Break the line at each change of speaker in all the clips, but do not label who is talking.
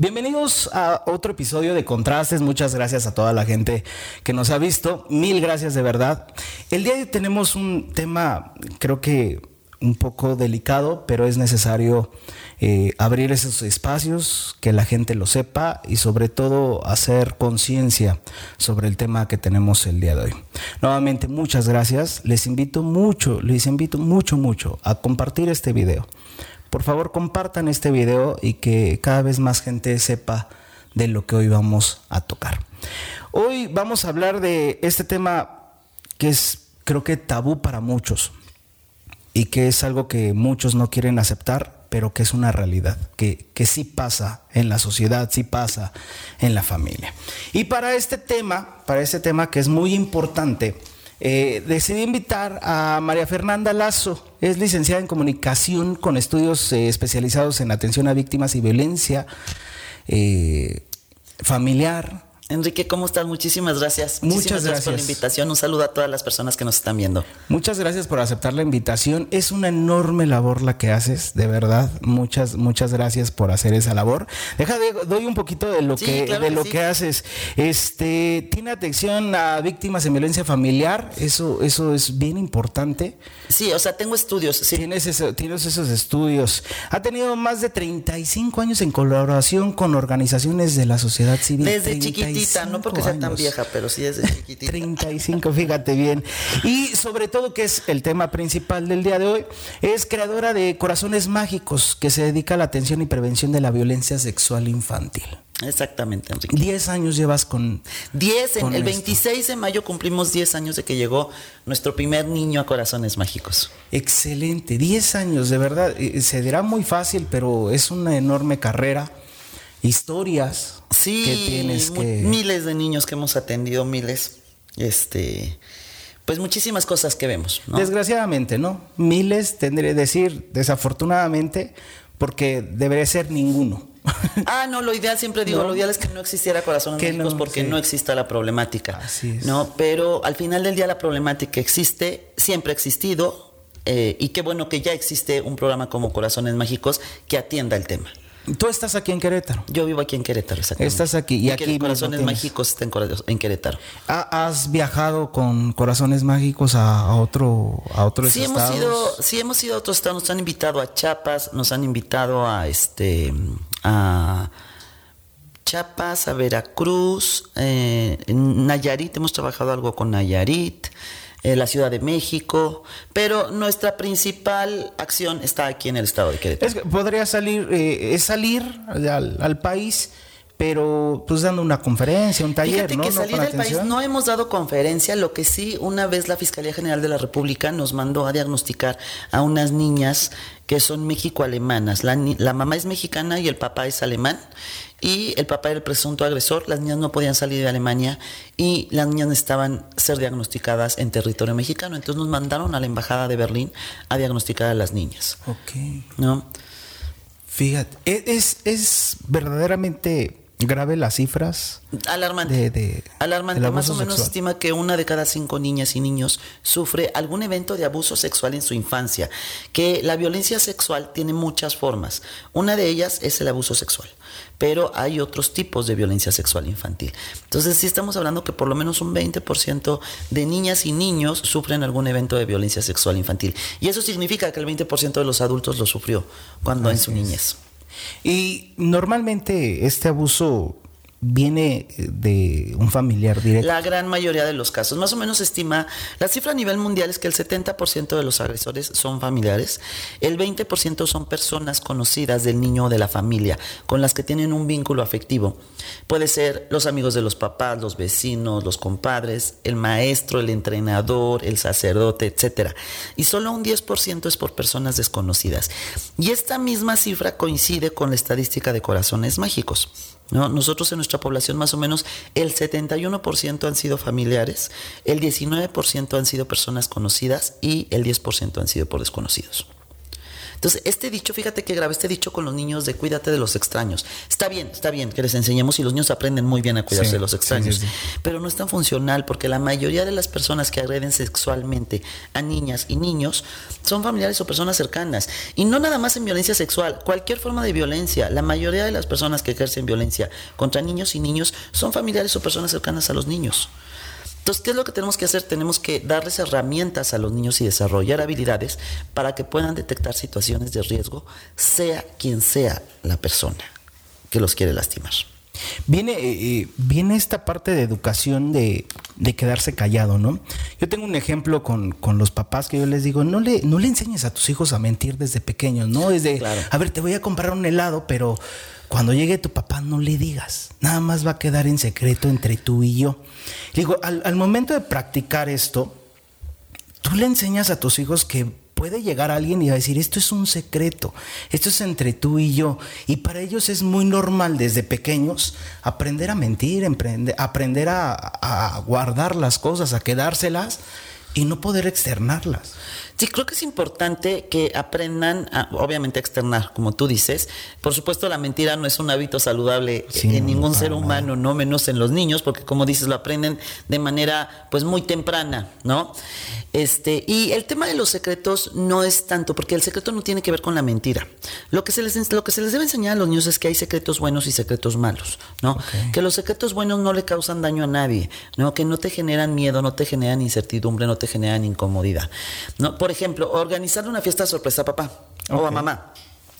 Bienvenidos a otro episodio de Contrastes. Muchas gracias a toda la gente que nos ha visto. Mil gracias de verdad. El día de hoy tenemos un tema, creo que un poco delicado, pero es necesario eh, abrir esos espacios, que la gente lo sepa y sobre todo hacer conciencia sobre el tema que tenemos el día de hoy. Nuevamente, muchas gracias. Les invito mucho, les invito mucho, mucho a compartir este video. Por favor, compartan este video y que cada vez más gente sepa de lo que hoy vamos a tocar. Hoy vamos a hablar de este tema que es creo que tabú para muchos y que es algo que muchos no quieren aceptar, pero que es una realidad, que, que sí pasa en la sociedad, sí pasa en la familia. Y para este tema, para este tema que es muy importante, eh, decidí invitar a María Fernanda Lazo. Es licenciada en comunicación con estudios eh, especializados en atención a víctimas y violencia eh, familiar.
Enrique, ¿cómo estás? Muchísimas gracias.
Muchas
Muchísimas gracias. por la
gracias.
invitación. Un saludo a todas las personas que nos están viendo.
Muchas gracias por aceptar la invitación. Es una enorme labor la que haces, de verdad. Muchas, muchas gracias por hacer esa labor. Deja de, doy un poquito de lo
Sí,
que,
claro
de
que
lo
sí.
que haces. Este, tiene atención a víctimas de violencia familiar. Eso, eso es bien importante.
Sí, o sea, tengo estudios. Sí.
Tienes, eso- tienes esos estudios. Ha tenido más de 35 años en colaboración con organizaciones de la sociedad civil.
Desde chiquitita, no porque sea tan
35
vieja, pero sí desde chiquitita.
35, fíjate bien. Y sobre todo, que es el tema principal del día de hoy, es creadora de Corazones Mágicos, que se dedica a la atención y prevención de la violencia sexual infantil.
Exactamente, Enrique.
10 años llevas con...
10, en
con
el
esto.
26 de mayo cumplimos 10 años de que llegó nuestro primer niño a Corazones Mágicos.
Excelente, 10 años, de verdad. eh, Se dirá muy fácil, pero es una enorme carrera. Historias
Sí,
que tienes que...
miles de niños que hemos atendido, miles. Este, pues muchísimas cosas que vemos, ¿no?
Desgraciadamente, ¿no? Miles, tendré que decir, desafortunadamente, porque debería ser ninguno.
Ah, no, lo ideal siempre digo,
No.
lo ideal es que no existiera corazones
Que
mágicos
no,
porque
sí.
no exista la problemática.
Así es.
No, pero al final del día la problemática existe, siempre ha existido, eh, y qué bueno que ya existe un programa como Corazones Mágicos que atienda el tema.
Tú estás aquí en Querétaro.
Yo vivo aquí en Querétaro, exactamente.
Estás aquí, y
que
aquí mismo
Corazones. Mágicos está en, Querétaro.
¿Ha- ¿Has viajado con corazones mágicos a, otro a otros
Sí hemos, ido, sí hemos ido a otros estados, nos han invitado a Chiapas, nos han invitado a este a Chiapas, a Veracruz, eh, en Nayarit, hemos trabajado algo con Nayarit, eh, la Ciudad de México, pero nuestra principal acción está aquí en el estado de Querétaro.
Es que podría salir, eh, es salir al, al país, pero pues dando una conferencia, un taller,
Fíjate
¿no?
que
No
salir del país no hemos dado conferencia, lo que sí, una vez la Fiscalía General de la República nos mandó a diagnosticar a unas niñas que son México-alemanas. La, la mamá es mexicana y el papá es alemán. Y el papá era el presunto agresor. Las niñas no podían salir de Alemania y las niñas necesitaban ser diagnosticadas en territorio mexicano. Entonces nos mandaron a la embajada de Berlín a diagnosticar a las niñas.
Ok.
¿no?
Fíjate, e- es, es verdaderamente grave las cifras.
Alarmante.
De- de-
Alarmante.
del
Más o menos
sexual.
estima que una de cada cinco niñas y niños sufre algún evento de abuso sexual en su infancia. Que la violencia sexual tiene muchas formas. Una de ellas es el abuso sexual. Pero hay otros tipos de violencia sexual infantil. Entonces, sí estamos hablando que por lo menos un 20% de niñas y niños sufren algún evento de violencia sexual infantil. Y eso significa que el 20% de los adultos lo sufrió cuando en su niñez.
Y normalmente este abuso viene de un familiar directo.
La gran mayoría de los casos. Más o menos estima, la cifra a nivel mundial es que el 70% de los agresores son familiares, el 20% son personas conocidas del niño o de la familia, con las que tienen un vínculo afectivo. Puede ser los amigos de los papás, los vecinos, los compadres, el maestro, el entrenador, el sacerdote, etc. Y solo un 10% es por personas desconocidas. Y esta misma cifra coincide con la estadística de corazones mágicos. ¿No? Nosotros en nuestra población más o menos el 71% han sido familiares, el 19% han sido personas conocidas y el 10% han sido por desconocidos. Entonces, este dicho, fíjate que grave este dicho con los niños de cuídate de los extraños. Está bien, está bien que les enseñemos y los niños aprenden muy bien a cuidarse de los extraños, pero no es tan funcional porque la mayoría de las personas que agreden sexualmente a niñas y niños son familiares o personas cercanas. Y no nada más en violencia sexual, cualquier forma de violencia. La mayoría de las personas que ejercen violencia contra niños y niños son familiares o personas cercanas a los niños. Entonces, ¿qué es lo que tenemos que hacer? Tenemos que darles herramientas a los niños y desarrollar habilidades para que puedan detectar situaciones de riesgo, sea quien sea la persona que los quiere lastimar.
Viene, eh, eh, viene esta parte de educación de, quedarse callado, ¿no? Yo tengo un ejemplo con, los papás que yo les digo, no le, no le enseñes a tus hijos a mentir desde pequeños, ¿no? Desde, a ver, te voy a comprar un helado, pero cuando llegue tu papá no le digas, nada más va a quedar en secreto entre tú y yo. Digo, al, momento de practicar esto, tú le enseñas a tus hijos que puede llegar alguien y va a decir, esto es un secreto, esto es entre tú y yo. Y para ellos es muy normal desde pequeños aprender a mentir, aprender a, a guardar las cosas, a quedárselas y no poder externarlas.
Sí, creo que es importante que aprendan, a, obviamente, a externar, como tú dices. Por supuesto, la mentira no es un hábito saludable en ningún ser humano, no menos en los niños, porque como dices, lo aprenden de manera pues muy temprana, ¿no? Este, y el tema de los secretos no es tanto, porque el secreto no tiene que ver con la mentira. Lo que se les, lo que se les debe enseñar a los niños es que hay secretos buenos y secretos malos, ¿no? Que los secretos buenos no le causan daño a nadie, ¿no? Que no te generan miedo, no te generan incertidumbre, no te generan incomodidad, ¿no? por ejemplo, organizar una fiesta sorpresa a papá o a mamá.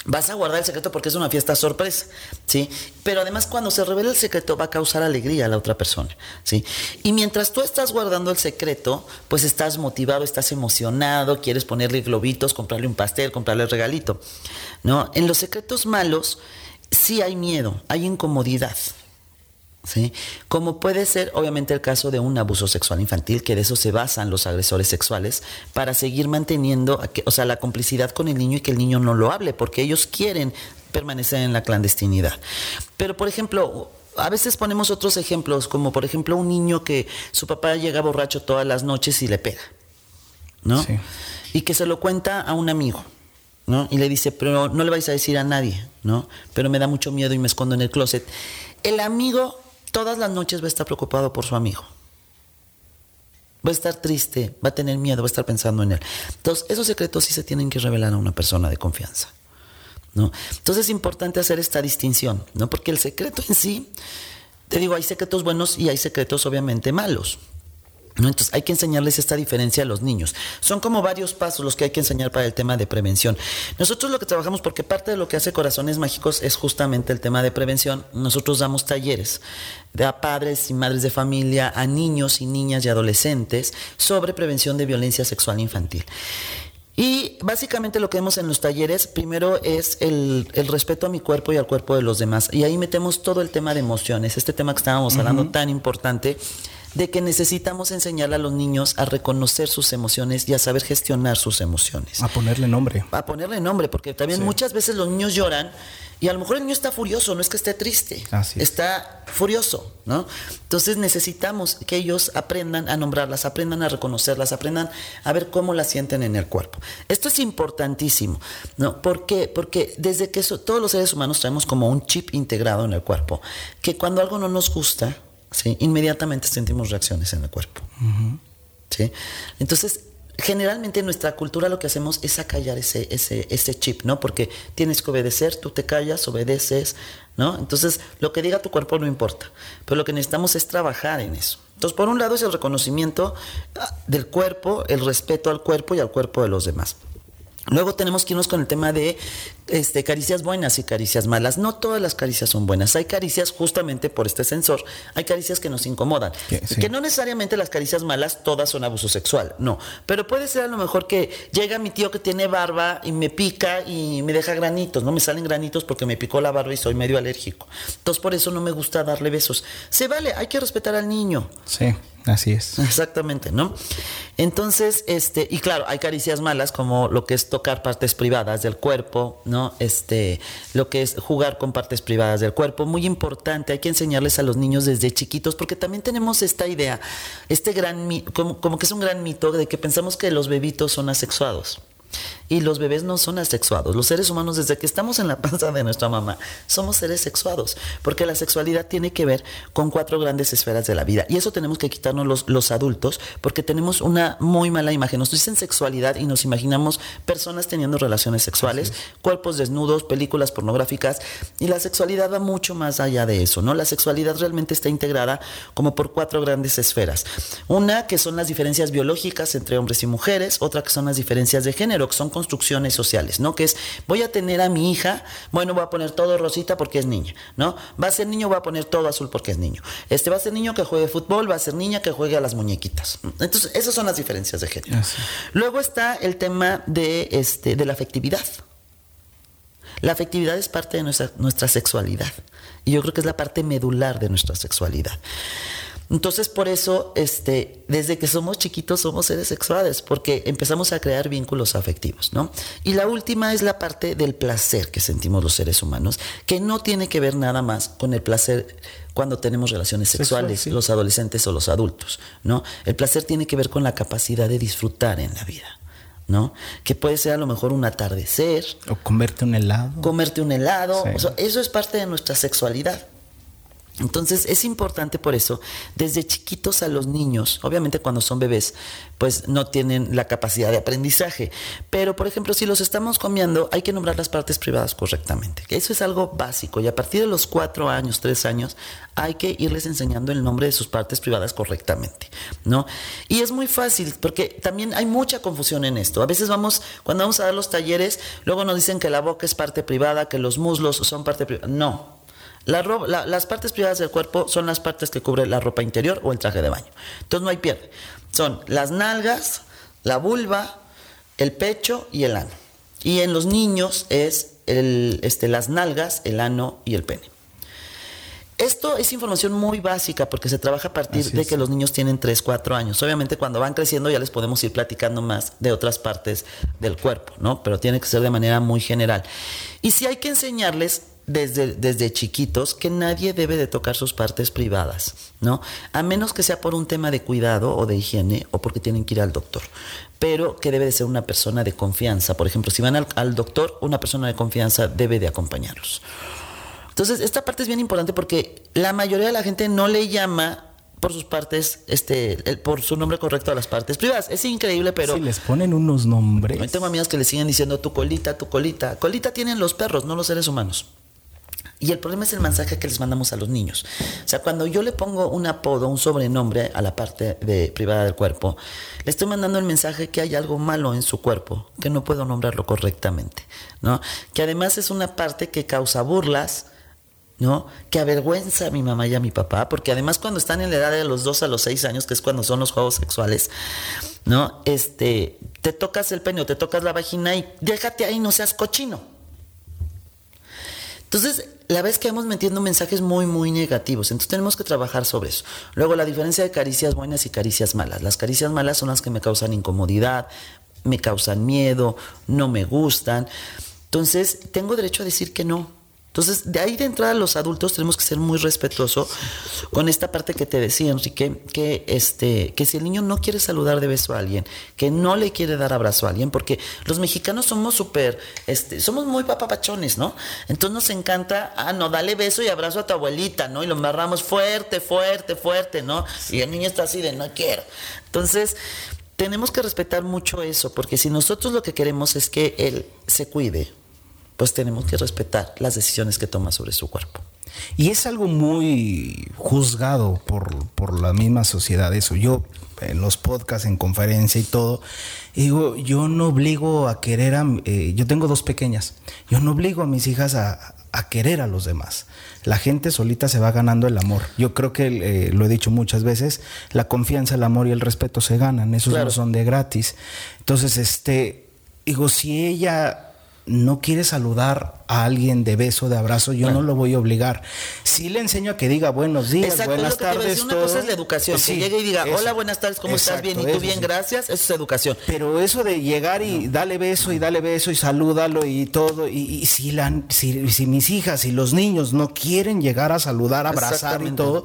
Vas a guardar el secreto porque es una fiesta sorpresa, ¿sí? Pero además cuando se revela el secreto va a causar alegría a la otra persona, ¿sí? Y mientras tú estás guardando el secreto, pues estás motivado, estás emocionado, quieres ponerle globitos, comprarle un pastel, comprarle el regalito, ¿no? En los secretos malos sí hay miedo, hay incomodidad, ¿sí? Como puede ser, obviamente, el caso de un abuso sexual infantil, que de eso se basan los agresores sexuales, para seguir manteniendo, o sea, la complicidad con el niño y que el niño no lo hable, porque ellos quieren permanecer en la clandestinidad. Pero, por ejemplo, a veces ponemos otros ejemplos, como por ejemplo un niño que su papá llega borracho todas las noches y le pega, ¿no? Y que se lo cuenta a un amigo. ¿no? Y le dice, pero no le vais a decir a nadie, ¿no? Pero me da mucho miedo y me escondo en el closet. El amigo todas las noches va a estar preocupado por su amigo. Va a estar triste, va a tener miedo, va a estar pensando en él. Entonces, esos secretos sí se tienen que revelar a una persona de confianza. ¿no? Entonces es importante hacer esta distinción, ¿no? Porque el secreto en sí, te digo, hay secretos buenos y hay secretos obviamente malos. Entonces hay que enseñarles esta diferencia a los niños. Son como varios pasos los que hay que enseñar para el tema de prevención. Nosotros lo que trabajamos, porque parte de lo que hace Corazones Mágicos es justamente el tema de prevención, nosotros damos talleres a padres y madres de familia, a niños y niñas y adolescentes sobre prevención de violencia sexual infantil. Y básicamente lo que vemos en los talleres, primero es el, respeto a mi cuerpo y al cuerpo de los demás. Y ahí metemos todo el tema de emociones, este tema que estábamos hablando tan importante de que necesitamos enseñarle a los niños a reconocer sus emociones y a saber gestionar sus emociones.
A ponerle nombre.
A ponerle nombre, porque también muchas veces los niños lloran y a lo mejor el niño está furioso, no es que esté triste, está furioso, ¿no? Entonces necesitamos que ellos aprendan a nombrarlas, aprendan a reconocerlas, aprendan a ver cómo las sienten en el cuerpo. Esto es importantísimo, ¿no? ¿Por qué? Porque desde que todos los seres humanos traemos como un chip integrado en el cuerpo, que cuando algo no nos gusta, ¿sí? inmediatamente sentimos reacciones en el cuerpo. ¿sí? Entonces, generalmente en nuestra cultura lo que hacemos es acallar ese, ese, ese chip, ¿no? Porque tienes que obedecer, tú te callas, obedeces, ¿no? Entonces, lo que diga tu cuerpo no importa, pero lo que necesitamos es trabajar en eso. Entonces, por un lado es el reconocimiento ah, del cuerpo, el respeto al cuerpo y al cuerpo de los demás. Luego tenemos que irnos con el tema de este, caricias buenas y caricias malas. No todas las caricias son buenas. Hay caricias justamente por este sensor. Hay caricias que nos incomodan. Que no necesariamente las caricias malas todas son abuso sexual. No. Pero puede ser a lo mejor que llega mi tío que tiene barba y me pica y me deja granitos. No me salen granitos porque me picó la barba y soy medio alérgico. Entonces por eso no me gusta darle besos. Se vale, hay que respetar al niño.
Sí. Así es.
Exactamente, ¿no? Entonces, este, y claro, hay caricias malas como lo que es tocar partes privadas del cuerpo, ¿no? Este, lo que es jugar con partes privadas del cuerpo, muy importante, hay que enseñarles a los niños desde chiquitos, porque también tenemos esta idea, este gran como, como que es un gran mito de que pensamos que los bebitos son asexuados. Y los bebés no son asexuados. Los seres humanos, desde que estamos en la panza de nuestra mamá, somos seres sexuados. Porque la sexualidad tiene que ver con cuatro grandes esferas de la vida. Y eso tenemos que quitarnos los, los adultos, porque tenemos una muy mala imagen. Nos dicen sexualidad y nos imaginamos personas teniendo relaciones sexuales, cuerpos desnudos, películas pornográficas. Y la sexualidad va mucho más allá de eso, ¿no? La sexualidad realmente está integrada como por cuatro grandes esferas. Una que son las diferencias biológicas entre hombres y mujeres, otra que son las diferencias de género, que son construcciones sociales, ¿no? Que es, voy a tener a mi hija, bueno, voy a poner todo rosita porque es niña, ¿no? Va a ser niño, voy a poner todo azul porque es niño. Este va a ser niño que juegue fútbol, va a ser niña que juegue a las muñequitas. Entonces, esas son las diferencias de género. Luego está el tema de, este, de la afectividad. La afectividad es parte de nuestra, nuestra sexualidad. Y yo creo que es la parte medular de nuestra sexualidad. Entonces, por eso, este, desde que somos chiquitos somos seres sexuales, porque empezamos a crear vínculos afectivos, ¿no? Y la última es la parte del placer que sentimos los seres humanos, que no tiene que ver nada más con el placer cuando tenemos relaciones sexuales, los adolescentes o los adultos, ¿no? El placer tiene que ver con la capacidad de disfrutar en la vida. ¿no? Que puede ser a lo mejor un atardecer.
O comerte un helado.
Comerte un helado. eso es parte de nuestra sexualidad. Entonces es importante por eso, desde chiquitos a los niños, obviamente cuando son bebés, pues no tienen la capacidad de aprendizaje, pero por ejemplo si los estamos comiendo hay que nombrar las partes privadas correctamente, eso es algo básico y a partir de los cuatro años, tres años, hay que irles enseñando el nombre de sus partes privadas correctamente, ¿no? Y es muy fácil porque también hay mucha confusión en esto, a veces vamos, cuando vamos a dar los talleres, luego nos dicen que la boca es parte privada, que los muslos son parte privada, no, las partes privadas del cuerpo son las partes que cubre la ropa interior o el traje de baño. Entonces no hay pierde. Son las nalgas, la vulva, el pecho y el ano. Y en los niños es el, este, las nalgas, el ano y el pene. Esto es información muy básica porque se trabaja a partir de que los niños tienen 3, 4 años. Obviamente cuando van creciendo ya les podemos ir platicando más de otras partes del cuerpo, ¿no? Pero tiene que ser de manera muy general. Y si hay que enseñarles desde, desde chiquitos que nadie debe de tocar sus partes privadas, ¿no? A menos que sea por un tema de cuidado o de higiene o porque tienen que ir al doctor. Pero que debe de ser una persona de confianza. Por ejemplo, si van al, al doctor, una persona de confianza debe de acompañarlos. Entonces, esta parte es bien importante porque la mayoría de la gente no le llama por sus partes, este, por su nombre correcto a las partes privadas. Es increíble, pero.
Si les ponen unos nombres.
Yo tengo amigas que le siguen diciendo tu colita, tu colita. Colita tienen los perros, no los seres humanos. Y el problema es el mensaje que les mandamos a los niños. O sea, cuando yo le pongo un apodo, un sobrenombre a la parte de, privada del cuerpo, le estoy mandando el mensaje que hay algo malo en su cuerpo, que no puedo nombrarlo correctamente, ¿no? Que además es una parte que causa burlas, ¿no? Que avergüenza a mi mamá y a mi papá, porque además cuando están en la edad de los dos a los seis años, que es cuando son los juegos sexuales, ¿no? Este, te tocas el pene o te tocas la vagina y déjate ahí, no seas cochino. Entonces, la vez que vamos metiendo mensajes muy, muy negativos. Entonces tenemos que trabajar sobre eso. Luego, la diferencia de caricias buenas y caricias malas. Las caricias malas son las que me causan incomodidad, me causan miedo, no me gustan. Entonces, tengo derecho a decir que no. Entonces, de ahí de entrada los adultos tenemos que ser muy respetuosos con esta parte que te decía, Enrique, que, este, que si el niño no quiere saludar de beso a alguien, que no le quiere dar abrazo a alguien, porque los mexicanos somos súper, este, somos muy papapachones, ¿no? Entonces nos encanta, ah, no, dale beso y abrazo a tu abuelita, ¿no? Y lo amarramos fuerte, fuerte, fuerte, ¿no? Y el niño está así de, no quiero. Entonces, tenemos que respetar mucho eso, porque si nosotros lo que queremos es que él se cuide, pues tenemos que respetar las decisiones que toma sobre su cuerpo.
Y es algo muy juzgado por, por la misma sociedad eso. Yo en los podcasts, en conferencia y todo, digo, yo no obligo a querer a... Eh, yo tengo dos pequeñas, yo no obligo a mis hijas a, a, querer a los demás. La gente solita se va ganando el amor. Yo creo que, eh, lo he dicho muchas veces, la confianza, el amor y el respeto se ganan, esos no son de gratis. Entonces, este, digo, si ella no quiere saludar a alguien de beso, de abrazo, yo no lo voy a obligar. Sí le enseño a que diga buenos días, buenas tardes.
Una cosa es la educación, que llegue y diga, hola, buenas tardes, ¿cómo estás? Bien, y tú bien, gracias, eso es educación.
Pero eso de llegar y dale beso y dale beso y salúdalo y todo, y, si, la, si, si mis hijas y los niños no quieren llegar a saludar, abrazar y todo,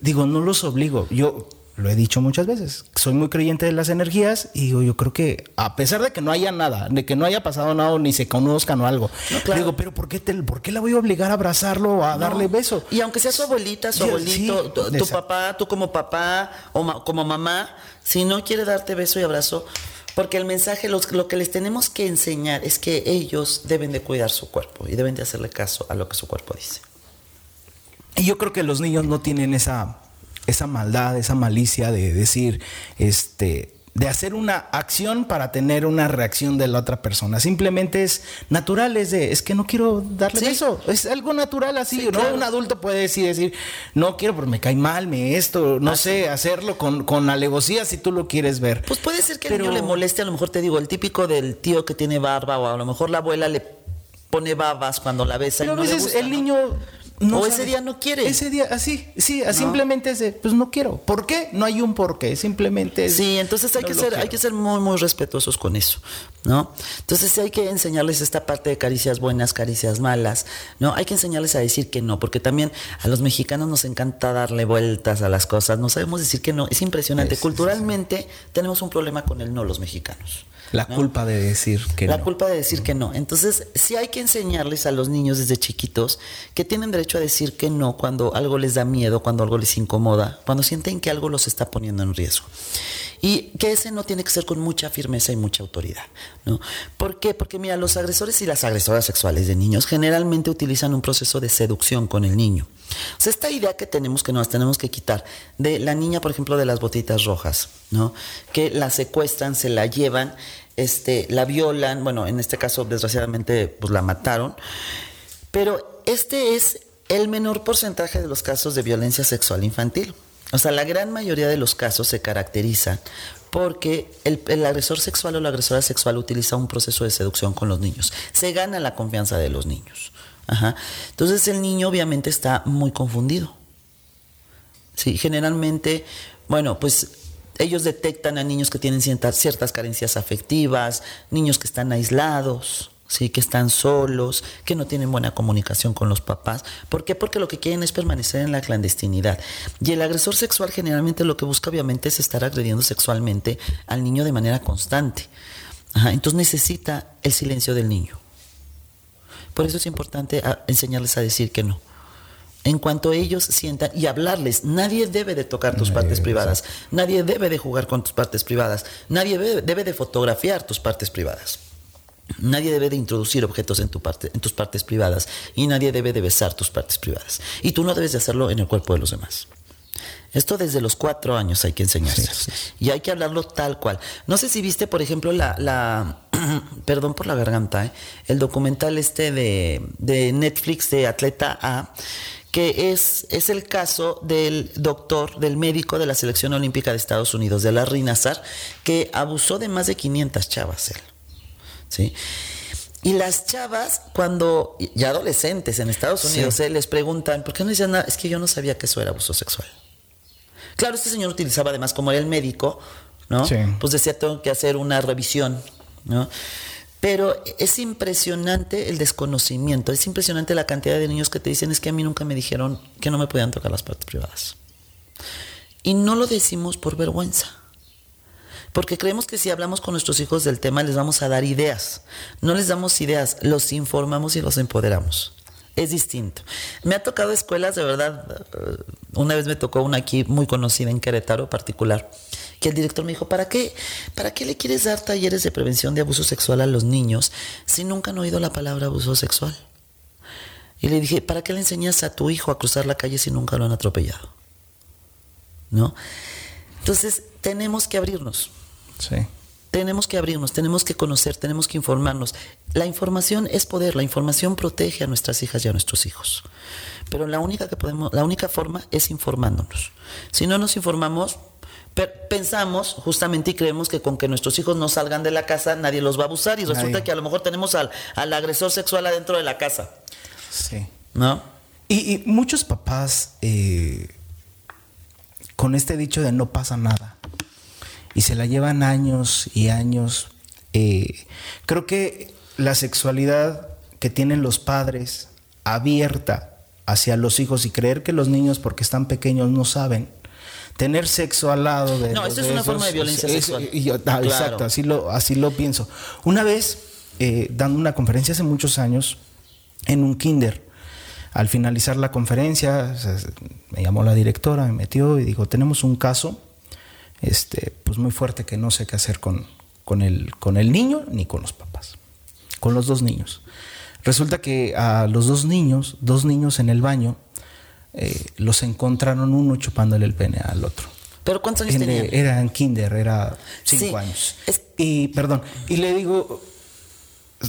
digo, no los obligo. Yo lo he dicho muchas veces, soy muy creyente de las energías y digo, yo creo que a pesar de que no haya nada, de que no haya pasado nada, ni se conozcan o algo, digo, pero ¿por qué, te, ¿por qué la voy a obligar a abrazarlo o a darle beso?
Y aunque sea su abuelita, su abuelito, tu, papá, tú como papá o como mamá, si no quiere darte beso y abrazo, porque el mensaje, lo que les tenemos que enseñar es que ellos deben de cuidar su cuerpo y deben de hacerle caso a lo que su cuerpo dice.
Y yo creo que los niños no tienen esa, esa maldad, esa malicia de decir, este, de hacer una acción para tener una reacción de la otra persona. Simplemente es natural, es de, es que no quiero darle eso. Es algo natural así, ¿no? Un adulto puede decir, decir, no quiero porque me cae mal, me esto, no sé, hacerlo con, con alevosía si tú lo quieres ver.
Pues puede ser que Pero... el niño le moleste, a lo mejor te digo, el típico del tío que tiene barba o a lo mejor la abuela le pone babas cuando la besa.
Pero y no a veces el niño
o ese día no quiere.
Ese día, así, sí, simplemente es de, pues no quiero. ¿Por qué? No hay un por qué, simplemente es,
Sí, entonces hay, que ser, hay que ser muy, muy respetuosos con eso, ¿no? Entonces hay que enseñarles esta parte de caricias buenas, caricias malas, ¿no? Hay que enseñarles a decir que no, porque también a los mexicanos nos encanta darle vueltas a las cosas, no sabemos decir que no, es impresionante. Culturalmente tenemos un problema con el no los mexicanos.
La culpa de decir que
no. La culpa de decir que no. Entonces, sí hay que enseñarles a los niños desde chiquitos que tienen derecho a decir que no cuando algo les da miedo, cuando algo les incomoda, cuando sienten que algo los está poniendo en riesgo. Y que ese no tiene que ser con mucha firmeza y mucha autoridad. ¿no? ¿Por qué? Porque mira, los agresores y las agresoras sexuales de niños generalmente utilizan un proceso de seducción con el niño. O sea, esta idea que tenemos que nos tenemos que quitar de la niña, por ejemplo, de las botitas rojas, ¿no? Que la secuestran, se la llevan este, la violan, bueno, en este caso desgraciadamente pues la mataron, pero este es el menor porcentaje de los casos de violencia sexual infantil. O sea, la gran mayoría de los casos se caracterizan porque el, agresor sexual o la agresora sexual utiliza un proceso de seducción con los niños. Se gana la confianza de los niños. Entonces el niño obviamente está muy confundido. Sí, generalmente, bueno, pues ellos detectan a niños que tienen ciertas, ciertas carencias afectivas, niños que están aislados, ¿sí? que están solos, que no tienen buena comunicación con los papás. ¿Por qué? Porque lo que quieren es permanecer en la clandestinidad. Y el agresor sexual generalmente lo que busca obviamente es estar agrediendo sexualmente al niño de manera constante. entonces necesita el silencio del niño. Por eso es importante ah, enseñarles a decir que no en cuanto ellos sientan y hablarles. Nadie debe de tocar tus partes privadas, nadie debe de jugar con tus partes privadas, nadie debe, de fotografiar tus partes privadas. Nadie debe de introducir objetos en, tu parte, en tus partes privadas y nadie debe de besar tus partes privadas. Y tú no debes de hacerlo en el cuerpo de los demás. Esto desde los cuatro años hay que enseñarse. Y hay que hablarlo tal cual. No sé si viste, por ejemplo, la, la perdón por la garganta, ¿eh? el documental este de, de Netflix de Atleta A, que es, es el caso del doctor, del médico de la Selección Olímpica de Estados Unidos, de Larry Nazar, que abusó de más de 500 chavas él. ¿sí? Y las chavas, cuando, ya adolescentes en Estados Unidos, eh, les preguntan, ¿por qué no dicen nada? Es que yo no sabía que eso era abuso sexual. Claro, este señor utilizaba además, como era el médico, ¿no? Pues decía, tengo que hacer una revisión, ¿no? Pero es impresionante el desconocimiento, es impresionante la cantidad de niños que te dicen es que a mí nunca me dijeron que no me podían tocar las partes privadas. Y no lo decimos por vergüenza. Porque creemos que si hablamos con nuestros hijos del tema les vamos a dar ideas. No les damos ideas, los informamos y los empoderamos. Es distinto. Me ha tocado escuelas, de verdad, eh, una vez me tocó una aquí muy conocida en Querétaro particular, que el director me dijo, ¿para qué, ¿para qué le quieres dar talleres de prevención de abuso sexual a los niños si nunca han oído la palabra abuso sexual? Y le dije, ¿para qué le enseñas a tu hijo a cruzar la calle si nunca lo han atropellado? ¿No? Entonces, tenemos que abrirnos.
Sí.
Tenemos que abrirnos, tenemos que conocer, tenemos que informarnos. La información es poder, la información protege a nuestras hijas y a nuestros hijos. Pero la única que podemos, la única forma es informándonos. Si no nos informamos, pensamos justamente y creemos que con que nuestros hijos no salgan de la casa nadie los va a abusar y resulta que a lo mejor tenemos al, agresor sexual adentro de la casa.
Sí.
¿No?
Y, muchos papás eh, con este dicho de no pasa nada y se la llevan años y años. Eh, creo que la sexualidad que tienen los padres abierta hacia los hijos y creer que los niños porque están pequeños no saben tener sexo al lado de...
No, esto es una forma de violencia sexual.
Ah, exacto, así lo, así lo pienso. Una vez, eh, dando una conferencia hace muchos años, en un kinder, al finalizar la conferencia, me llamó la directora, me metió y dijo, tenemos un caso este, pues muy fuerte que no sé qué hacer con, con, el, con el niño ni con los papás, con los dos niños. Resulta que a los dos niños, dos niños en el baño, eh, los encontraron uno chupándole el pene al otro.
¿Pero cuántos años
tenía? Era en kinder, era cinco años. Y, perdón, y le digo,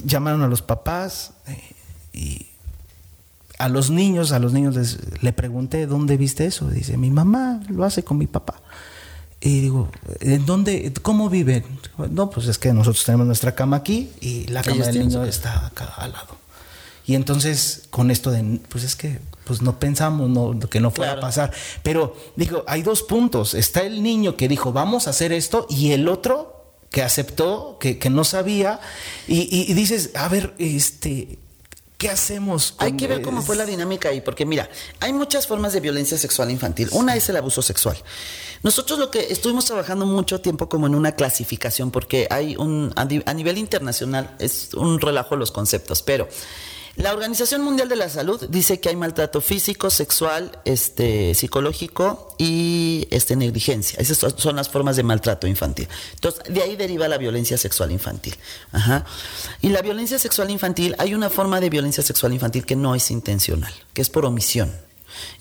llamaron a los papás eh, y a los niños, a los niños les, le pregunté, ¿dónde viste eso? Dice, mi mamá lo hace con mi papá. Y digo, ¿en dónde, cómo viven? No, pues es que nosotros tenemos nuestra cama aquí y la cama del niño está acá al lado. Y entonces, con esto de, pues es que pues no pensamos no, que no fuera a pasar. Pero digo, hay dos puntos. Está el niño que dijo, vamos a hacer esto, y el otro que aceptó, que, que no sabía, y, y, dices, a ver, este, ¿Qué hacemos?
Hay que ver cómo fue la dinámica ahí, porque mira, hay muchas formas de violencia sexual infantil. Una es el abuso sexual. Nosotros lo que estuvimos trabajando mucho tiempo como en una clasificación, porque hay un, a nivel internacional es un relajo los conceptos, pero la Organización Mundial de la Salud dice que hay maltrato físico, sexual, este, psicológico y este, negligencia. Esas son las formas de maltrato infantil. Entonces, de ahí deriva la violencia sexual infantil. Ajá. Y la violencia sexual infantil, hay una forma de violencia sexual infantil que no es intencional, que es por omisión.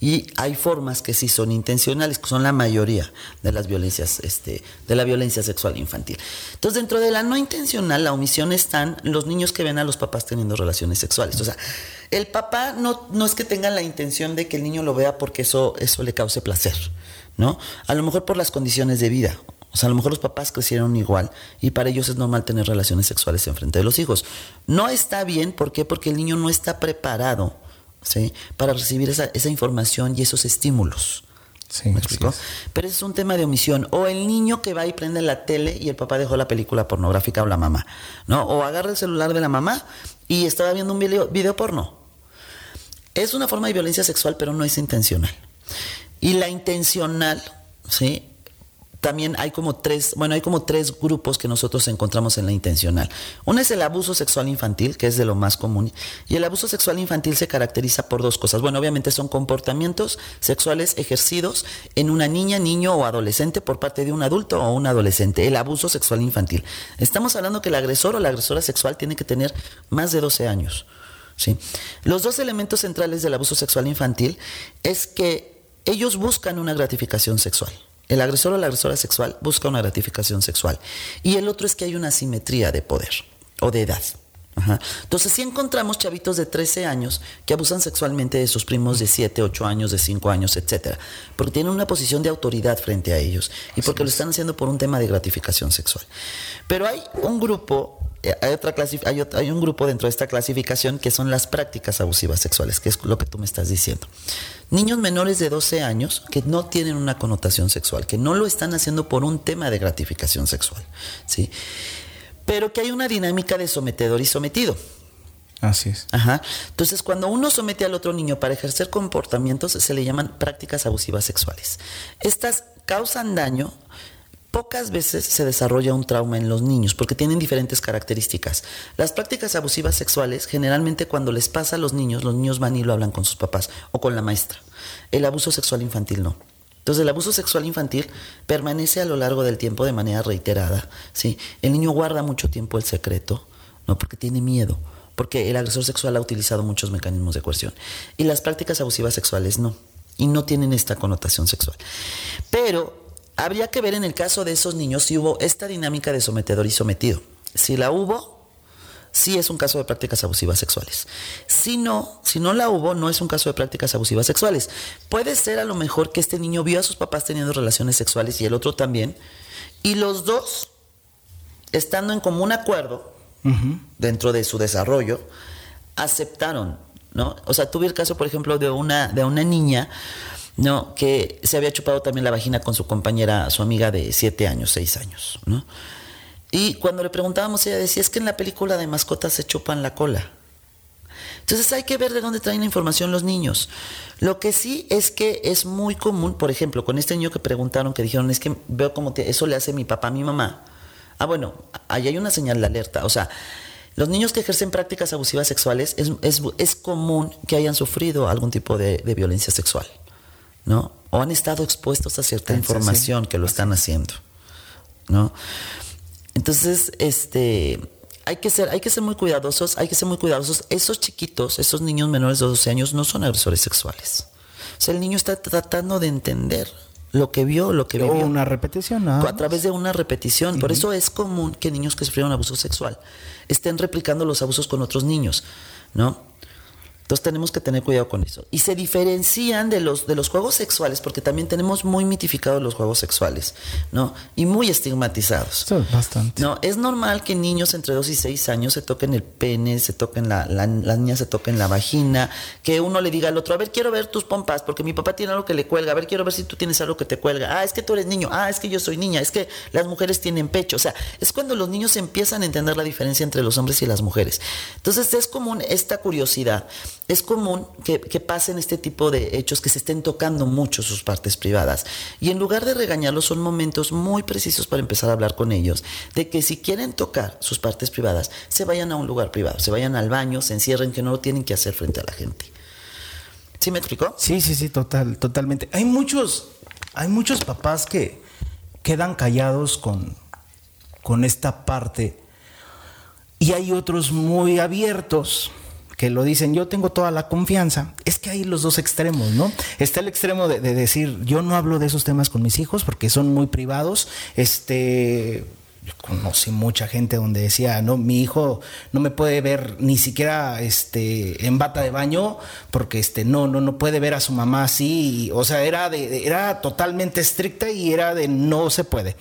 Y hay formas que sí son intencionales, que son la mayoría de las violencias, este, de la violencia sexual infantil. Entonces, dentro de la no intencional, la omisión están los niños que ven a los papás teniendo relaciones sexuales. O sea, el papá no, no es que tenga la intención de que el niño lo vea porque eso, eso le cause placer, ¿no? A lo mejor por las condiciones de vida. O sea, a lo mejor los papás crecieron igual y para ellos es normal tener relaciones sexuales en frente de los hijos. No está bien, ¿por qué? Porque el niño no está preparado para recibir esa, información y esos estímulos. ¿Me explico? Pero ese es un tema de omisión. O el niño que va y prende la tele y el papá dejó la película pornográfica o la mamá. ¿no? O agarra el celular de la mamá y estaba viendo un video, video porno. Es una forma de violencia sexual, pero no es intencional. Y la intencional, ¿sí? También hay como tres, bueno, hay como tres grupos que nosotros encontramos en la intencional. Uno es el abuso sexual infantil, que es de lo más común, y el abuso sexual infantil se caracteriza por dos cosas. Bueno, obviamente son comportamientos sexuales ejercidos en una niña, niño o adolescente por parte de un adulto o un adolescente. El abuso sexual infantil. Estamos hablando que el agresor o la agresora sexual tiene que tener más de 12 años. ¿sí? Los dos elementos centrales del abuso sexual infantil es que ellos buscan una gratificación sexual. El agresor o la agresora sexual busca una gratificación sexual. Y el otro es que hay una simetría de poder o de edad. Entonces, si encontramos chavitos de 13 años que abusan sexualmente de sus primos de 7, 8 años, de 5 años, etcétera, porque tienen una posición de autoridad frente a ellos y porque lo están haciendo por un tema de gratificación sexual. Pero hay un grupo eh, hay, otra hay, hay, un grupo dentro de esta clasificación que son las prácticas abusivas sexuales, que es lo que tú me estás diciendo. Niños menores de 12 años que no tienen una connotación sexual, que no lo están haciendo por un tema de gratificación sexual, ¿sí? Pero que hay una dinámica de sometedor y sometido.
Así es.
Ajá. Entonces, cuando uno somete al otro niño para ejercer comportamientos, se le llaman prácticas abusivas sexuales. Estas causan daño pocas veces se desarrolla un trauma en los niños porque tienen diferentes características. Las prácticas abusivas sexuales, generalmente cuando les pasa a los niños, los niños van y lo hablan con sus papás o con la maestra. El abuso sexual infantil no. Entonces el abuso sexual infantil permanece a lo largo del tiempo de manera reiterada. ¿sí? El niño guarda mucho tiempo el secreto, no porque tiene miedo, porque el agresor sexual ha utilizado muchos mecanismos de coerción. Y las prácticas abusivas sexuales no. Y no tienen esta connotación sexual. Pero habría que ver en el caso de esos niños si hubo esta dinámica de sometedor y sometido. Si la hubo, sí es un caso de prácticas abusivas sexuales. Si no, si no la hubo, no es un caso de prácticas abusivas sexuales. Puede ser a lo mejor que este niño vio a sus papás teniendo relaciones sexuales y el otro también, y los dos, estando en común acuerdo dentro de su desarrollo, aceptaron, ¿no? O sea, tuve el caso, por ejemplo, de una, de una niña ¿no? Que se había chupado también la vagina con su compañera, su amiga de siete años, seis años, ¿no? Y cuando le preguntábamos, ella decía, es que en la película de mascotas se chupan la cola. Entonces hay que ver de dónde traen la información los niños. Lo que sí es que es muy común, por ejemplo, con este niño que preguntaron, que dijeron, es que veo como eso le hace mi papá a mi mamá. Ah, bueno, ahí hay una señal de alerta. O sea, los niños que ejercen prácticas abusivas sexuales es, es, común que hayan sufrido algún tipo de, violencia sexual, ¿no? O han estado expuestos a cierta información que lo están haciendo, ¿no? Entonces, este, hay que ser, hay que ser muy cuidadosos, hay que ser muy cuidadosos. Esos chiquitos, esos niños menores de 12 años no son agresores sexuales. O sea, el niño está tratando de entender lo que vio, lo que
o
vivió.
una repetición, ¿no?
A través de una repetición. Por eso es común que niños que sufrieron abuso sexual estén replicando los abusos con otros niños, ¿no? Entonces tenemos que tener cuidado con eso. Y se diferencian de los, de los juegos sexuales, porque también tenemos muy mitificados los juegos sexuales, ¿no? Y muy estigmatizados.
Sí, bastante.
No, es normal que niños entre 2 y 6 años se toquen el pene, se toquen la, la, las niñas se toquen la vagina, que uno le diga al otro, a ver, quiero ver tus pompas, porque mi papá tiene algo que le cuelga, a ver, quiero ver si tú tienes algo que te cuelga. Ah, es que tú eres niño, ah, es que yo soy niña, es que las mujeres tienen pecho. O sea, es cuando los niños empiezan a entender la diferencia entre los hombres y las mujeres. Entonces es común esta curiosidad es común que, que, pasen este tipo de hechos, que se estén tocando mucho sus partes privadas. Y en lugar de regañarlos, son momentos muy precisos para empezar a hablar con ellos, de que si quieren tocar sus partes privadas, se vayan a un lugar privado, se vayan al baño, se encierren, que no lo tienen que hacer frente a la gente. ¿Sí me explicó?
Sí, sí, sí, total, totalmente. Hay muchos, hay muchos papás que quedan callados con, con esta parte y hay otros muy abiertos que lo dicen, yo tengo toda la confianza. Es que hay los dos extremos, ¿no? Está el extremo de, de, decir, yo no hablo de esos temas con mis hijos porque son muy privados. Este. Yo conocí mucha gente donde decía, no, mi hijo no me puede ver ni siquiera este, en bata de baño porque este, no, no, no puede ver a su mamá así. O sea, era, de, era totalmente estricta y era de no se puede.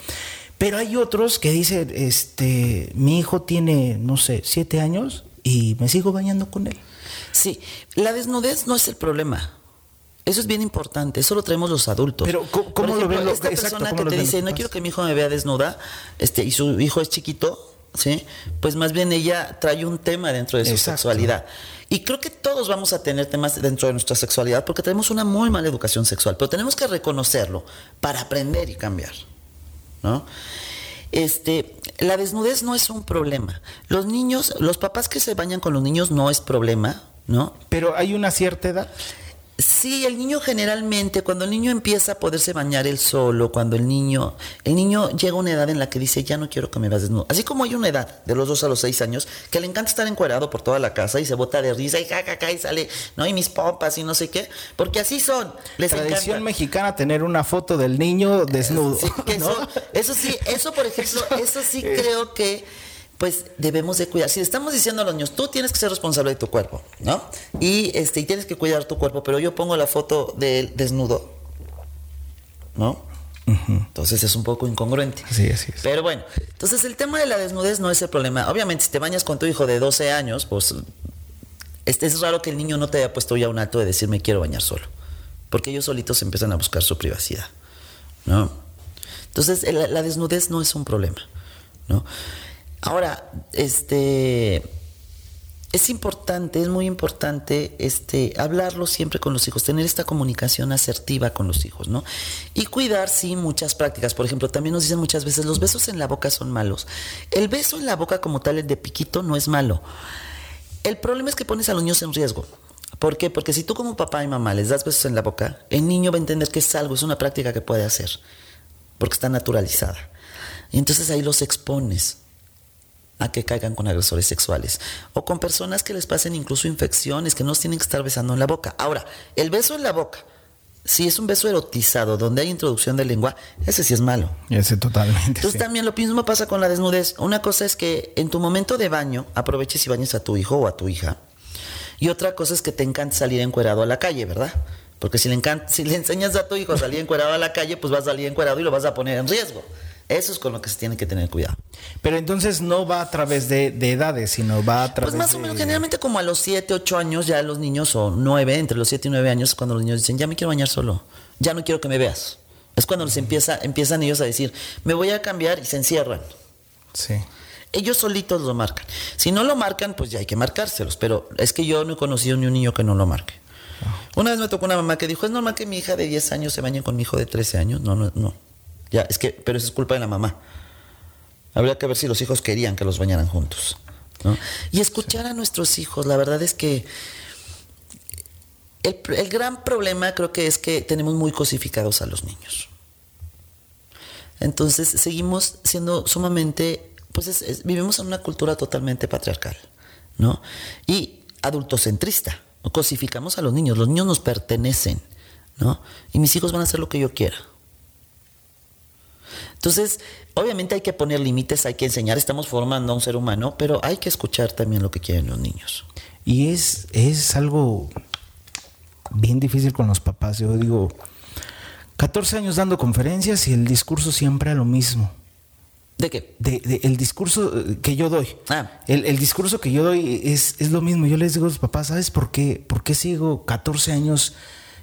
Pero hay otros que dicen, este, mi hijo tiene, no sé, siete años y me sigo bañando con él.
Sí, la desnudez no es el problema. Eso es bien importante, eso lo traemos los adultos.
Pero ¿cómo, cómo
ejemplo,
lo ven
esta
exacto,
persona que te dice, no quiero que mi hijo me vea desnuda, este, y su hijo es chiquito, ¿sí? Pues más bien ella trae un tema dentro de su exacto. sexualidad. Y creo que todos vamos a tener temas dentro de nuestra sexualidad porque tenemos una muy mala educación sexual, pero tenemos que reconocerlo para aprender y cambiar, ¿no? Este, la desnudez no es un problema. Los niños, los papás que se bañan con los niños no es problema, ¿no?
Pero hay una cierta edad.
Sí, el niño generalmente, cuando el niño empieza a poderse bañar él solo, cuando el niño, el niño llega a una edad en la que dice, ya no quiero que me veas desnudo. Así como hay una edad, de los dos a los seis años, que le encanta estar encuadrado por toda la casa y se bota de risa y jajaja y sale, ¿no? Y mis pompas y no sé qué, porque así son. Les
Tradición
encanta.
mexicana tener una foto del niño desnudo.
Sí, que
¿no?
eso, eso sí, eso por ejemplo, eso sí creo que pues debemos de cuidar. Si le estamos diciendo a los niños, tú tienes que ser responsable de tu cuerpo, ¿no? Y este y tienes que cuidar tu cuerpo, pero yo pongo la foto del desnudo, ¿no? Uh -huh. Entonces es un poco incongruente.
Sí, así es.
Pero bueno, entonces el tema de la desnudez no es el problema. Obviamente, si te bañas con tu hijo de 12 años, pues este, es raro que el niño no te haya puesto ya un alto de decir me quiero bañar solo. Porque ellos solitos empiezan a buscar su privacidad, ¿no? Entonces, la, la desnudez no es un problema, ¿no? Ahora, este es importante, es muy importante este hablarlo siempre con los hijos, tener esta comunicación asertiva con los hijos, ¿no? Y cuidar sí muchas prácticas. Por ejemplo, también nos dicen muchas veces los besos en la boca son malos. El beso en la boca como tal el de piquito no es malo. El problema es que pones a los niños en riesgo. ¿Por qué? Porque si tú como papá y mamá les das besos en la boca, el niño va a entender que es algo, es una práctica que puede hacer, porque está naturalizada. Y entonces ahí los expones a que caigan con agresores sexuales o con personas que les pasen incluso infecciones, que no tienen que estar besando en la boca. Ahora, el beso en la boca, si es un beso erotizado donde hay introducción de lengua, ese sí es malo.
Ese totalmente.
Entonces
sí.
también lo mismo pasa con la desnudez. Una cosa es que en tu momento de baño aproveches y bañes a tu hijo o a tu hija. Y otra cosa es que te encanta salir encuerado a la calle, ¿verdad? Porque si le, encanta, si le enseñas a tu hijo a salir encuerado a la calle, pues vas a salir encuerado y lo vas a poner en riesgo. Eso es con lo que se tiene que tener cuidado.
Pero entonces no va a través de, de edades, sino va a través
Pues más
de...
o menos, generalmente como a los 7, 8 años ya los niños, o 9, entre los 7 y 9 años, cuando los niños dicen, ya me quiero bañar solo, ya no quiero que me veas. Es cuando les empieza, empiezan ellos a decir, me voy a cambiar y se encierran.
Sí.
Ellos solitos lo marcan. Si no lo marcan, pues ya hay que marcárselos. Pero es que yo no he conocido ni un niño que no lo marque. Una vez me tocó una mamá que dijo, es normal que mi hija de 10 años se bañe con mi hijo de 13 años. No, no, no. Ya, es que, pero eso es culpa de la mamá. Habría que ver si los hijos querían que los bañaran juntos. Y escuchar a nuestros hijos, la verdad es que el, el, gran problema creo que es que tenemos muy cosificados a los niños. Entonces seguimos siendo sumamente, pues es, es, vivimos en una cultura totalmente patriarcal, ¿no? Y adultocentrista. Cosificamos a los niños, los niños nos pertenecen, ¿no? Y mis hijos van a hacer lo que yo quiera. Entonces, obviamente hay que poner límites, hay que enseñar, estamos formando a un ser humano, pero hay que escuchar también lo que quieren los niños.
Y es, es algo bien difícil con los papás. Yo digo, 14 años dando conferencias y el discurso siempre a lo mismo.
¿De qué?
De, de, el discurso que yo doy.
Ah.
El, el, discurso que yo doy es, es, lo mismo. Yo les digo a los papás, ¿sabes por qué, por qué sigo 14 años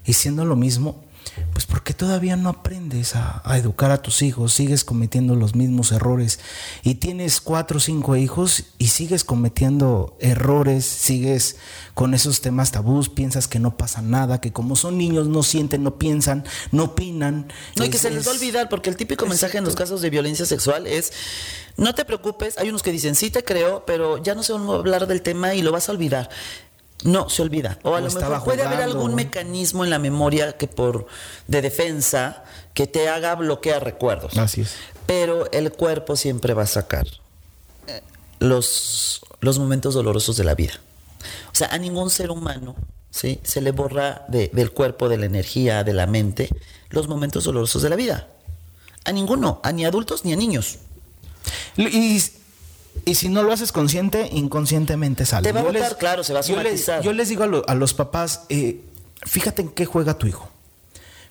diciendo lo mismo? Pues porque todavía no aprendes a, a, educar a tus hijos, sigues cometiendo los mismos errores y tienes cuatro o cinco hijos y sigues cometiendo errores, sigues con esos temas tabús, piensas que no pasa nada, que como son niños no sienten, no piensan, no opinan.
No, y que se les va a olvidar, porque el típico mensaje en los casos de violencia sexual es, no te preocupes, hay unos que dicen, sí te creo, pero ya no se van a hablar del tema y lo vas a olvidar. No, se olvida. O a lo mejor puede haber algún mecanismo en la memoria que por de defensa que te haga bloquear recuerdos.
Así es.
Pero el cuerpo siempre va a sacar eh, los, los momentos dolorosos de la vida. O sea, a ningún ser humano ¿sí? se le borra de- del cuerpo, de la energía, de la mente, los momentos dolorosos de la vida. A ninguno, a ni adultos ni a niños.
Y, y si no lo haces consciente, inconscientemente sale.
Te va a
Yo
botar, claro, se va a
yo les,
somatizar.
yo les digo a, lo- a los papás, eh, fíjate en qué juega tu hijo.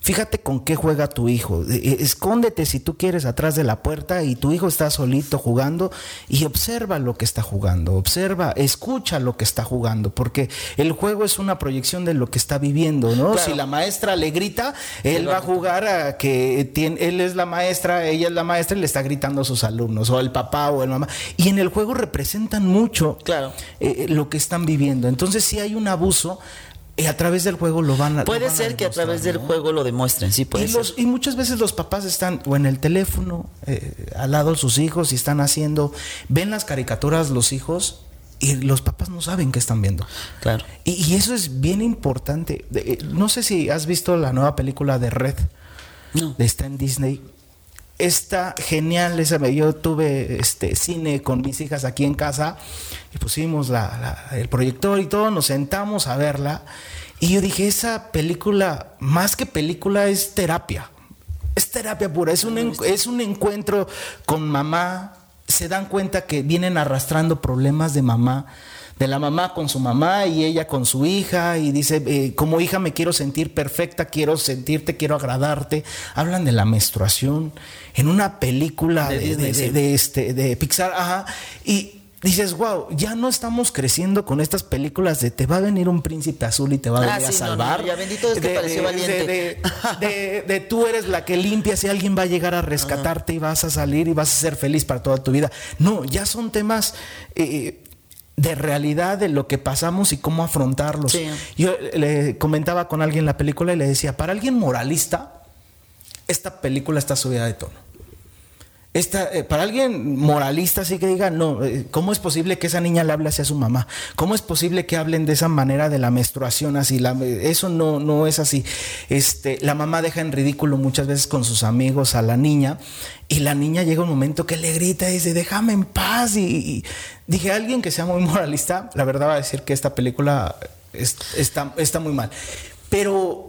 Fíjate con qué juega tu hijo. Eh, eh, Escóndete si tú quieres atrás de la puerta y tu hijo está solito jugando y observa lo que está jugando. Observa, escucha lo que está jugando, porque el juego es una proyección de lo que está viviendo, ¿no?
Claro.
Si la maestra le grita, él va a jugar a que tiene, él es la maestra, ella es la maestra y le está gritando a sus alumnos, o el papá o el mamá. Y en el juego representan mucho
Claro.
eh, lo que están viviendo. Entonces, si hay un abuso, eh, a través del juego lo van a.
Puede
van
ser que a través del juego lo demuestren, sí puede
Y,
ser.
y muchas veces los papás están o en el teléfono, eh, al lado de sus hijos, y están haciendo, ven las caricaturas los hijos y los papás no saben qué están viendo.
Claro.
Y, y eso es bien importante. Eh, no sé si has visto la nueva película de Red,
No.
está en Disney. Está genial esa. Yo tuve este cine con mis hijas aquí en casa y pusimos la- el proyector y todo, nos sentamos a verla. Y yo dije, esa película, más que película, es terapia. Es terapia pura, es un, es un encuentro con mamá. Se dan cuenta que vienen arrastrando problemas de mamá, de la mamá con su mamá y ella con su hija. Y dice, eh, como hija me quiero sentir perfecta, quiero sentirte, quiero agradarte. Hablan de la menstruación en una película
De
de, de- de este, de Pixar. Ajá. Y dices, wow, ya no estamos creciendo con estas películas de te va a venir un príncipe azul y te va a
Ah,
venir
sí,
a
no, no,
salvar.
no, ya bendito Dios que pareció valiente.
de- de- de tú eres la que limpias y alguien va a llegar a rescatarte y vas a salir y vas a ser feliz para toda tu vida. No, ya son temas eh, de realidad de lo que pasamos y cómo afrontarlos.
Sí.
Yo le comentaba con alguien la película y le decía, para alguien moralista, esta película está subida de tono. Eh, para alguien moralista, así que diga, no, eh, ¿cómo es posible que esa niña le hable hacia su mamá? ¿Cómo es posible que hablen de esa manera de la menstruación así? La- eso no, no es así. Este, la mamá deja en ridículo muchas veces con sus amigos a la niña y la niña llega un momento que le grita y dice, déjame en paz. Y, dije, alguien que sea muy moralista, la verdad va a decir que esta película es- está, está muy mal. Pero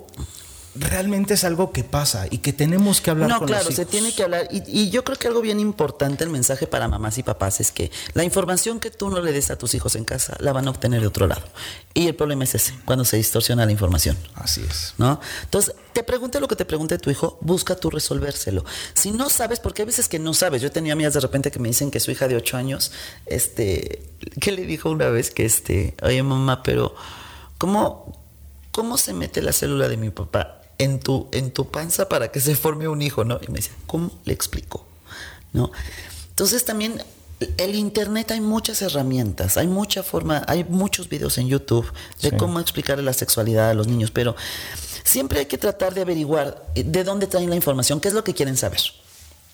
realmente es algo que pasa y que tenemos que hablar
No,
con
claro,
los
se tiene que hablar. Y, y yo creo que algo bien importante, el mensaje para mamás y papás, es que la información que tú no le des a tus hijos en casa, la van a obtener de otro lado. Y el problema es ese, cuando se distorsiona la información.
Así es.
¿No? Entonces, te pregunte lo que te pregunte tu hijo, busca tú resolvérselo. Si no sabes, porque hay veces que no sabes. Yo tenido amigas de repente que me dicen que su hija de 8 años, este, que le dijo una vez que este, oye mamá, pero ¿cómo, cómo se mete la célula de mi papá en tu, en tu panza para que se forme un hijo, ¿no? Y me dice, ¿cómo le explico? ¿No? Entonces también el internet hay muchas herramientas, hay mucha forma, hay muchos videos en YouTube de cómo explicar la sexualidad a los niños, pero siempre hay que tratar de averiguar eh, de dónde traen la información, qué es lo que quieren saber.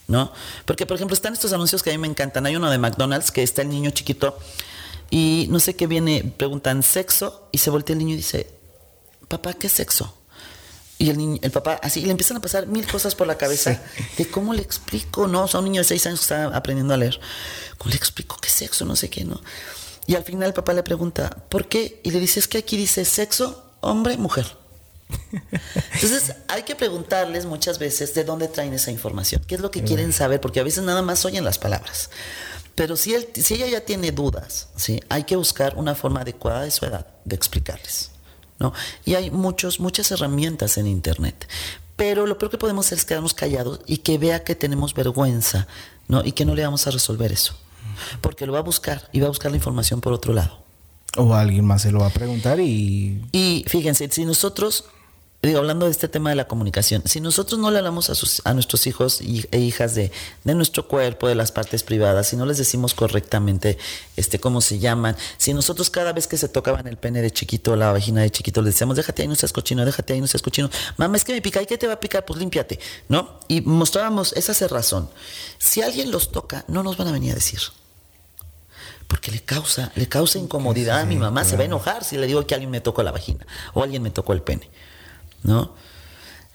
¿No? Porque, por ejemplo, están estos anuncios que a mí me encantan. Hay uno de McDonald's que está el niño chiquito y no sé qué viene, preguntan sexo y se voltea el niño y dice, papá, ¿qué es sexo? Y el, niño, el papá, así, le empiezan a pasar mil cosas por la cabeza de cómo le explico, ¿no? O sea, un niño de seis años que está aprendiendo a leer. ¿Cómo le explico qué sexo? No sé qué, ¿no? Y al final el papá le pregunta, ¿por qué? Y le dice, es que aquí dice sexo, hombre, mujer. Entonces hay que preguntarles muchas veces de dónde traen esa información, qué es lo que quieren saber, porque a veces nada más oyen las palabras. Pero si, él, si ella ya tiene dudas, ¿sí? hay que buscar una forma adecuada de su edad de explicarles. ¿No? Y hay muchos, muchas herramientas en Internet. Pero lo peor que podemos hacer es quedarnos callados y que vea que tenemos vergüenza, ¿no? Y que no le vamos a resolver eso. Porque lo va a buscar y va a buscar la información por otro lado.
O alguien más se lo va a preguntar y...
Y fíjense, si nosotros digo, hablando de este tema de la comunicación, si nosotros no le hablamos a, sus, a nuestros hijos e hijas de, de, nuestro cuerpo, de las partes privadas, si no les decimos correctamente este, cómo se llaman, si nosotros cada vez que se tocaban el pene de chiquito, la vagina de chiquito, les decíamos, déjate ahí, no seas cochino, déjate ahí, no seas cochino, mamá, es que me pica, ¿y qué te va a picar? Pues límpiate, ¿no? Y mostrábamos esa razón. Si alguien los toca, no nos van a venir a decir porque le causa, le causa incomodidad a mi mamá, se va a enojar si le digo que alguien me tocó la vagina o alguien me tocó el pene. ¿No?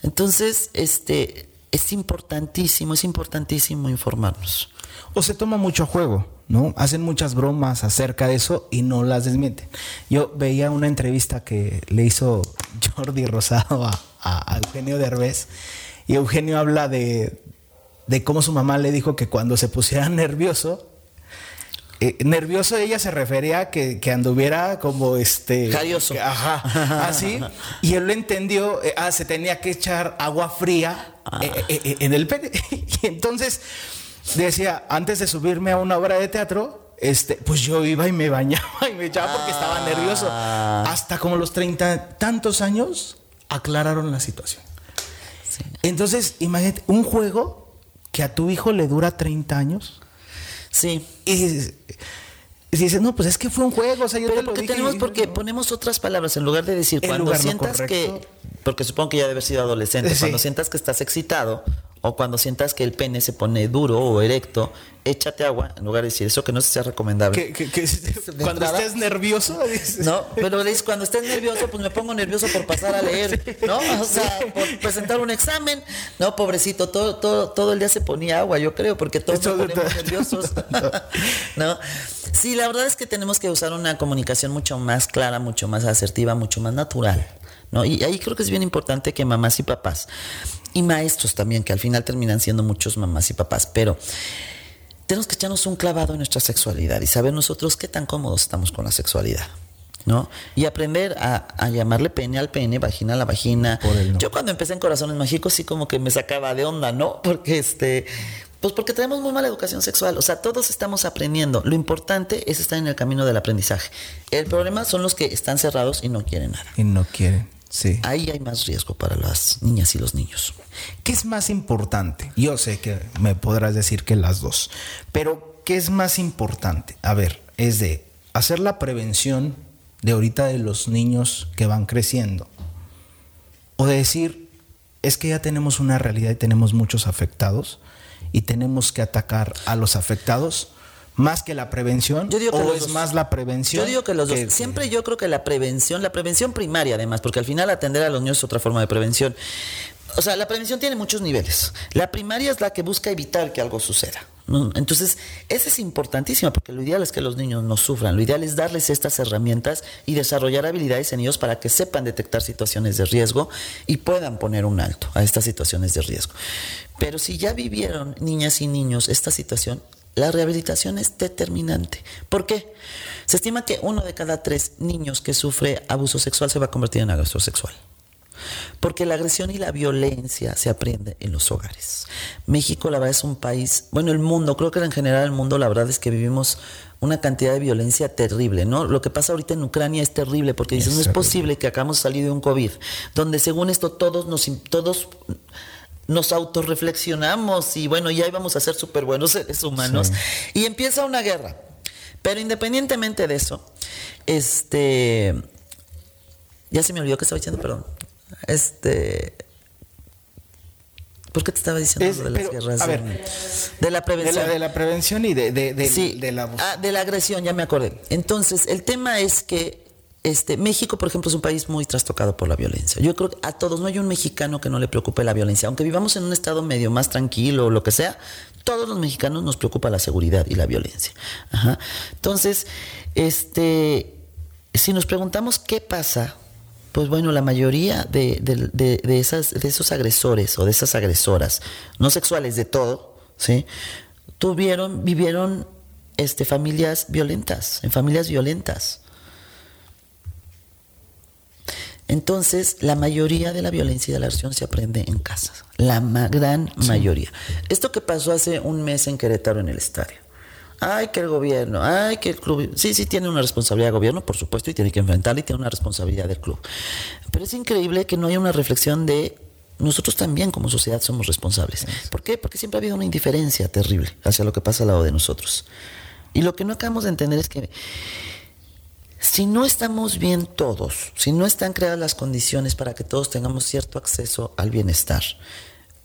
Entonces, este, es importantísimo, es importantísimo informarnos.
O se toma mucho juego, ¿no? Hacen muchas bromas acerca de eso y no las desmienten. Yo veía una entrevista que le hizo Jordi Rosado a, a, Eugenio Derbez y Eugenio habla de, de cómo su mamá le dijo que cuando se pusiera nervioso, eh, nervioso ella se refería a que, anduviera como este.
Carioso.
Ajá. Así. y él lo entendió. Eh, ah, se tenía que echar agua fría eh, en el pene. y entonces decía, antes de subirme a una obra de teatro, este, pues yo iba y me bañaba y me echaba porque estaba nervioso. Ah. Hasta como los treinta tantos años aclararon la situación. Entonces, imagínate, un juego que a tu hijo le dura 30 años
Sí.
Y, dices, no, pues es que fue un juego, o sea, yo
Pero te lo dije tenemos porque ponemos otras palabras en lugar de decir cuando sientas que porque supongo que ya debe haber sido adolescente, cuando sientas que estás excitado o cuando sientas que el pene se pone duro o erecto, échate agua en lugar de decir eso que no sea recomendable.
cuando estés nervioso.
No, pero dices, cuando estés nervioso, pues me pongo nervioso por pasar a leer, ¿no? O sea, por presentar un examen. No, pobrecito, todo, todo, todo el día se ponía agua, yo creo, porque todos nos ponemos nerviosos. ¿No? Sí, la verdad es que tenemos que usar una comunicación mucho más clara, mucho más asertiva, mucho más natural. ¿no? Y ahí creo que es bien importante que mamás y papás, y maestros también, que al final terminan siendo muchos mamás y papás, pero tenemos que echarnos un clavado en nuestra sexualidad y saber nosotros qué tan cómodos estamos con la sexualidad. ¿no? Y aprender a, llamarle pene al pene, vagina a la vagina. Yo cuando empecé en Corazones Mágicos sí como que me sacaba de onda, ¿no? Porque este, pues porque tenemos muy mala educación sexual, o sea, todos estamos aprendiendo. Lo importante es estar en el camino del aprendizaje. El problema son los que están cerrados y no quieren nada.
Y no quieren.
Ahí hay más riesgo para las niñas y los niños.
¿Qué es más importante? Yo sé que me podrás decir que las dos, pero ¿qué es más importante? A ver, es de hacer la prevención de ahorita de los niños que van creciendo. O de decir, es que ya tenemos una realidad y tenemos muchos afectados y tenemos que atacar a los afectados más que la prevención yo digo que o es más la prevención
yo digo que los dos siempre yo creo que la prevención la prevención primaria además porque al final atender a los niños es otra forma de prevención o sea la prevención tiene muchos niveles la primaria es la que busca evitar que algo suceda entonces, esa es importantísima porque lo ideal es que los niños no sufran. Lo ideal es darles estas herramientas y desarrollar habilidades en ellos para que sepan detectar situaciones de riesgo y puedan poner un alto a estas situaciones de riesgo. Pero si ya vivieron niñas y niños esta situación, la rehabilitación es determinante. ¿Por qué? Se estima que uno de cada tres niños que sufre abuso sexual se va a convertir en agresor sexual. Porque la agresión y la violencia se aprende en los hogares. México, la verdad, es un país, bueno, el mundo, creo que en general el mundo, la verdad es que vivimos una cantidad de violencia terrible, ¿no? Lo que pasa ahorita en Ucrania es terrible porque dicen, no es posible que acabamos de salir de un COVID, donde según esto todos nos, todos nos autorreflexionamos y bueno, ya íbamos a ser súper buenos seres humanos. Y empieza una guerra. Pero independientemente de eso, este. Ya se me olvidó que estaba diciendo, perdón. Este. ¿Por qué te estaba diciendo de las guerras?
de la prevención. De la, prevención y de, de,
de la... Ah, de la agresión, ya me acordé. Entonces, el tema es que este, México, por ejemplo, es un país muy trastocado por la violencia. Yo creo que a todos, no hay un mexicano que no le preocupe la violencia. Aunque vivamos en un estado medio más tranquilo o lo que sea, todos los mexicanos nos preocupa la seguridad y la violencia. Entonces, este, si nos preguntamos qué pasa pues bueno, la mayoría de, esas, de esos agresores o de esas agresoras, no sexuales, de todo, ¿sí? Tuvieron, vivieron este, familias violentas, en familias violentas. Entonces, la mayoría de la violencia y de la agresión se aprende en casa, la gran mayoría. Esto que pasó hace un mes en Querétaro en el estadio ay, que el gobierno, ay, que el club. Sí, sí, tiene una responsabilidad el gobierno, por supuesto, y tiene que enfrentarla y tiene una responsabilidad del club. Pero es increíble que no haya una reflexión de nosotros también como sociedad somos responsables. ¿Por qué? Porque siempre ha habido una indiferencia terrible hacia lo que pasa al lado de nosotros. Y lo que no acabamos de entender es que si no estamos bien todos, si no están creadas las condiciones para que todos tengamos cierto acceso al bienestar,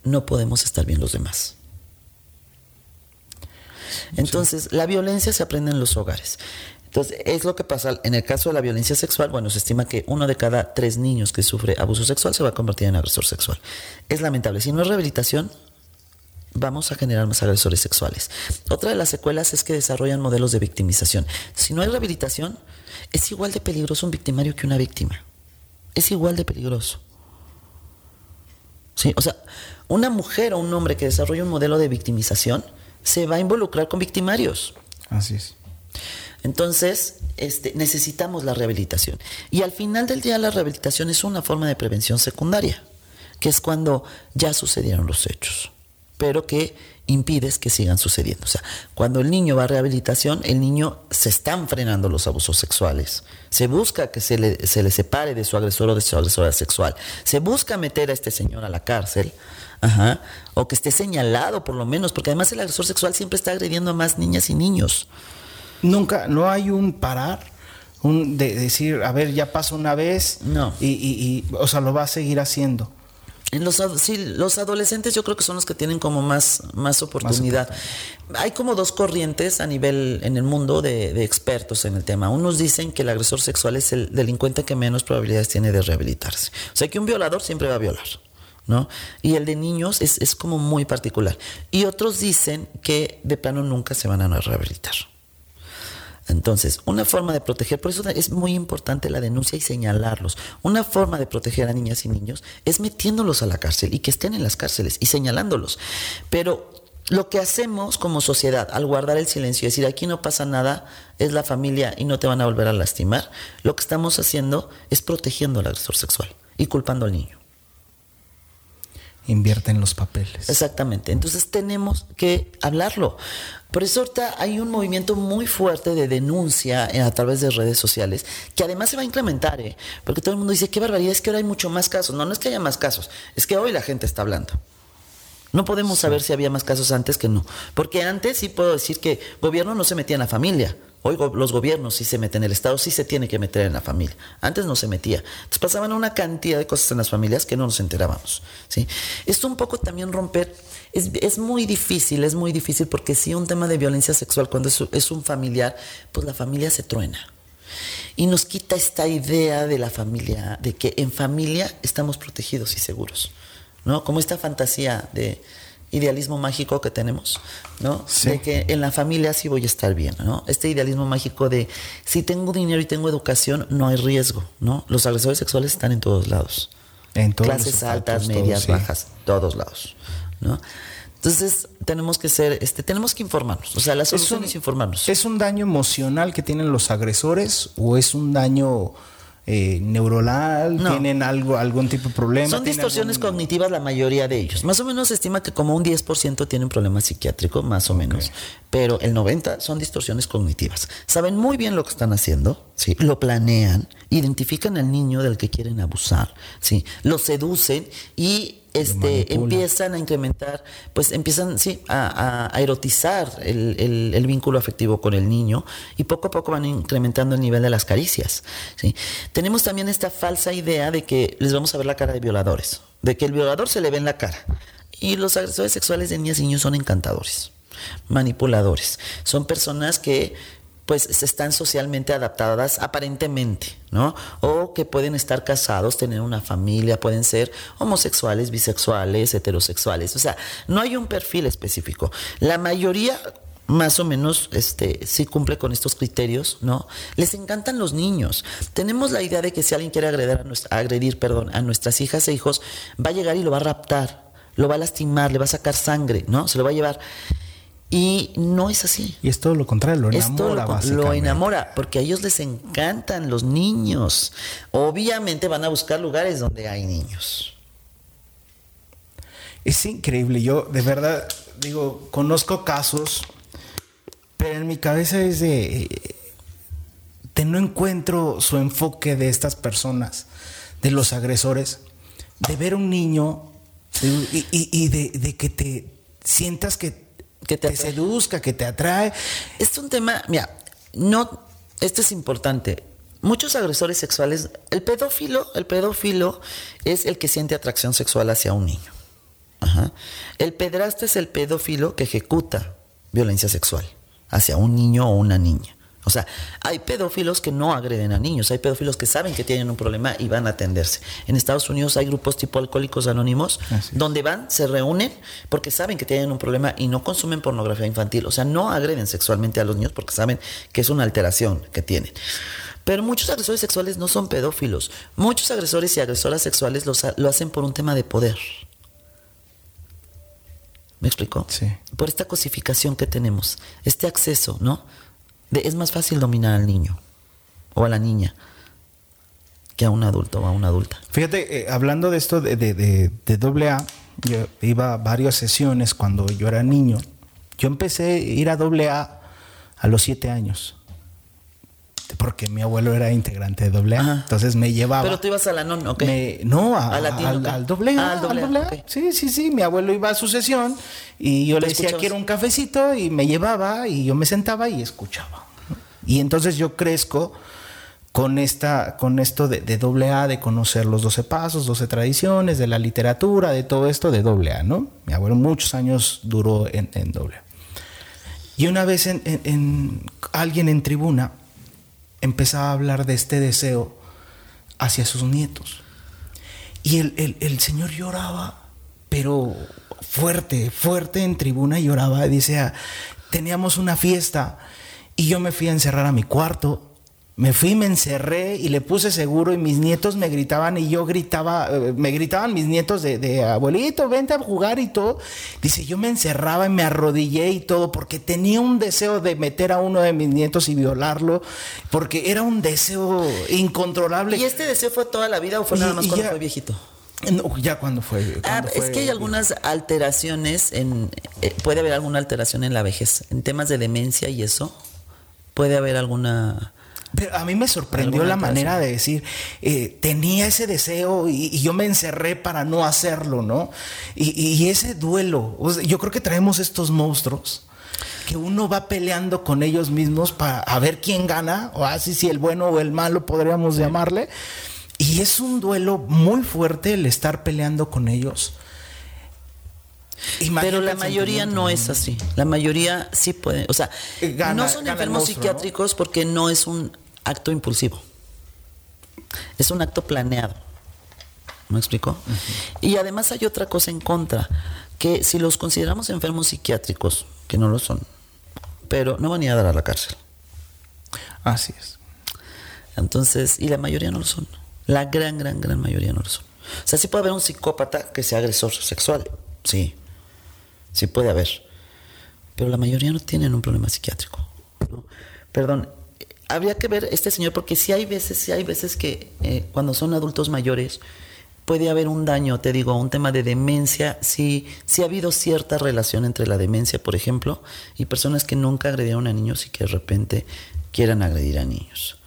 no podemos estar bien los demás. Entonces, la violencia se aprende en los hogares. Entonces, es lo que pasa en el caso de la violencia sexual. Bueno, se estima que uno de cada tres niños que sufre abuso sexual se va a convertir en agresor sexual. Es lamentable. Si no es rehabilitación, vamos a generar más agresores sexuales. Otra de las secuelas es que desarrollan modelos de victimización. Si no hay rehabilitación, es igual de peligroso un victimario que una víctima. Es igual de peligroso. ¿Sí? O sea, una mujer o un hombre que desarrolla un modelo de victimización se va a involucrar con victimarios.
Así es.
Entonces, este, necesitamos la rehabilitación. Y al final del día la rehabilitación es una forma de prevención secundaria, que es cuando ya sucedieron los hechos, pero que impides que sigan sucediendo. O sea, cuando el niño va a rehabilitación, el niño se están frenando los abusos sexuales. Se busca que se le, se le separe de su agresor o de su agresora sexual. Se busca meter a este señor a la cárcel Ajá. O que esté señalado por lo menos, porque además el agresor sexual siempre está agrediendo a más niñas y niños.
Nunca, no hay un parar, un de decir, a ver, ya pasó una vez.
No.
Y, y, o sea, lo va a seguir haciendo.
En los, sí, los adolescentes yo creo que son los que tienen como más, más oportunidad. Hay como dos corrientes a nivel en el mundo de, de, expertos en el tema. Unos dicen que el agresor sexual es el delincuente que menos probabilidades tiene de rehabilitarse. O sea que un violador siempre va a violar. ¿No? Y el de niños es, es, como muy particular. Y otros dicen que de plano nunca se van a rehabilitar. Entonces, una forma de proteger, por eso es muy importante la denuncia y señalarlos. Una forma de proteger a niñas y niños es metiéndolos a la cárcel y que estén en las cárceles y señalándolos. Pero lo que hacemos como sociedad al guardar el silencio y decir aquí no pasa nada, es la familia y no te van a volver a lastimar, lo que estamos haciendo es protegiendo al agresor sexual y culpando al niño
invierte en los papeles.
Exactamente. Entonces tenemos que hablarlo. Por eso ahorita hay un movimiento muy fuerte de denuncia a través de redes sociales, que además se va a incrementar, ¿eh? porque todo el mundo dice, qué barbaridad, es que ahora hay mucho más casos. No, no es que haya más casos, es que hoy la gente está hablando. No podemos saber si había más casos antes que no. Porque antes sí puedo decir que gobierno no se metía en la familia. Hoy los gobiernos sí se meten, el Estado sí se tiene que meter en la familia. Antes no se metía. Entonces pasaban una cantidad de cosas en las familias que no nos enterábamos. ¿sí? Esto un poco también romper, es, es muy difícil, es muy difícil porque si un tema de violencia sexual cuando es, es un familiar, pues la familia se truena. Y nos quita esta idea de la familia, de que en familia estamos protegidos y seguros. ¿no? Como esta fantasía de idealismo mágico que tenemos, ¿no? De que en la familia sí voy a estar bien, ¿no? Este idealismo mágico de si tengo dinero y tengo educación, no hay riesgo, ¿no? Los agresores sexuales están en todos lados.
En todos
Clases altas, medias, bajas, todos lados, ¿no? Entonces tenemos que ser, este, tenemos que informarnos. O sea, la solución es, es informarnos.
¿Es un daño emocional que tienen los agresores o es un daño eh, neuronal, tienen algo, algún tipo de problema.
Son distorsiones cognitivas la mayoría de ellos. Más o menos se estima que como un 10% tienen problema psiquiátrico, más o menos. Pero el 90% son distorsiones cognitivas. Saben muy bien lo que están haciendo, ¿sí? lo planean, identifican al niño del que quieren abusar, ¿sí? lo seducen y este, empiezan a incrementar, pues empiezan, sí, a, erotizar el, el, vínculo afectivo con el niño y poco a poco van incrementando el nivel de las caricias. ¿sí? Tenemos también esta falsa idea de que les vamos a ver la cara de violadores, de que el violador se le ve en la cara. Y los agresores sexuales de niñas y niños son encantadores, manipuladores. Son personas que pues están socialmente adaptadas aparentemente, ¿no? O que pueden estar casados, tener una familia, pueden ser homosexuales, bisexuales, heterosexuales. O sea, no hay un perfil específico. La mayoría más o menos este sí cumple con estos criterios, ¿no? Les encantan los niños. Tenemos la idea de que si alguien quiere agredir a, nuestra, agredir, perdón, a nuestras hijas e hijos, va a llegar y lo va a raptar, lo va a lastimar, le va a sacar sangre, ¿no? Se lo va a llevar. Y no es así.
Y es todo lo contrario, lo enamora.
lo, lo, enamora, porque a ellos les encantan los niños. Obviamente van a buscar lugares donde hay niños.
Es increíble. Yo, de verdad, digo, conozco casos, pero en mi cabeza es de, de no encuentro su enfoque de estas personas, de los agresores, de ver un niño y, de que te sientas que que te, seduzca, que te atrae.
Es un tema, mira, no, esto es importante. Muchos agresores sexuales, el pedófilo, el pedófilo es el que siente atracción sexual hacia un niño. El pedrasta es el pedófilo que ejecuta violencia sexual hacia un niño o una niña. O sea, hay pedófilos que no agreden a niños, hay pedófilos que saben que tienen un problema y van a atenderse. En Estados Unidos hay grupos tipo alcohólicos anónimos donde van, se reúnen porque saben que tienen un problema y no consumen pornografía infantil. O sea, no agreden sexualmente a los niños porque saben que es una alteración que tienen. Pero muchos agresores sexuales no son pedófilos. Muchos agresores y agresoras sexuales lo hacen por un tema de poder. ¿Me explico?
Sí.
Por esta cosificación que tenemos, este acceso, ¿no? Es más fácil dominar al niño o a la niña que a un adulto o a una adulta.
Fíjate, eh, hablando de esto de, de, de, doble A, yo iba a varias sesiones cuando yo era niño. Yo empecé a ir a doble A a los siete años. Porque mi abuelo era integrante de doble A. Entonces me llevaba.
Pero tú ibas a la non, ¿ok?
no, a, al, doble A. al doble A. Sí, sí, sí. Mi abuelo iba a su sesión y yo le decía, quiero un cafecito y me llevaba y yo me sentaba y escuchaba. Y entonces yo crezco con, esta, con esto de, doble A, de conocer los 12 pasos, 12 tradiciones, de la literatura, de todo esto de doble A, ¿no? Mi abuelo muchos años duró en, doble A. Y una vez en, alguien en tribuna empezaba a hablar de este deseo hacia sus nietos. Y el, el señor lloraba, pero fuerte, fuerte en tribuna lloraba. Dice, ah, teníamos una fiesta y yo me fui a encerrar a mi cuarto. Me fui, me encerré y le puse seguro y mis nietos me gritaban y yo gritaba, eh, me gritaban mis nietos de, abuelito, vente a jugar y todo. Dice, yo me encerraba y me arrodillé y todo porque tenía un deseo de meter a uno de mis nietos y violarlo, porque era un deseo incontrolable.
¿Y este deseo fue toda la vida o fue nada más cuando fue viejito?
ya cuando fue.
ah, es que hay algunas alteraciones, en, eh, puede haber alguna alteración en la vejez, en temas de demencia y eso, puede haber alguna...
Pero a mí me sorprendió la manera de decir, eh, tenía ese deseo y, yo me encerré para no hacerlo, ¿no? Y, ese duelo, yo creo que traemos estos monstruos que uno va peleando con ellos mismos para a ver quién gana, o así si el bueno o el malo podríamos llamarle. Y es un duelo muy fuerte el estar peleando con ellos.
Pero la mayoría no es así. La mayoría sí puede. O sea, eh, no son enfermos psiquiátricos porque no es un acto impulsivo. Es un acto planeado. ¿Me explico? Y además hay otra cosa en contra, que si los consideramos enfermos psiquiátricos, que no lo son, pero no van a ir a dar a la cárcel.
Así es.
Entonces, y la mayoría no lo son. La gran, gran, gran mayoría no lo son. O sea, sí puede haber un psicópata que sea agresor sexual, sí. Sí puede haber. Pero la mayoría no tienen un problema psiquiátrico. Perdón, habría que ver este señor, porque sí hay veces, sí hay veces que eh, cuando son adultos mayores puede haber un daño, te digo, un tema de demencia, sí, sí ha habido cierta relación entre la demencia, por ejemplo, y personas que nunca agredieron a niños y que de repente quieran agredir a niños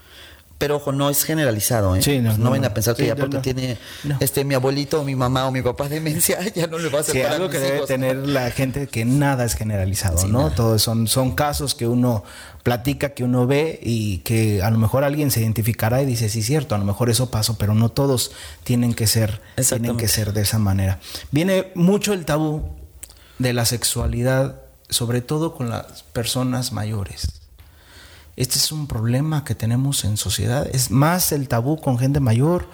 Pero ojo, no es generalizado, ¿eh?
Sí, no,
no,
no.
a pensar que
Sí,
ya porque
no.
tiene este mi abuelito o mi mamá o mi papá demencia, ya no le va a hacer
Sí, algo que debe tener la gente que nada es generalizado, ¿no?
nada.
Todos son, son casos que uno platica, que uno ve y que a lo mejor alguien se identificará y dice, sí, cierto, a lo mejor eso pasó, pero no todos tienen que ser, tienen que ser de esa manera. Viene mucho el tabú de la sexualidad, sobre todo con las personas mayores. Este es un problema que tenemos en sociedad. Es más el tabú con gente mayor,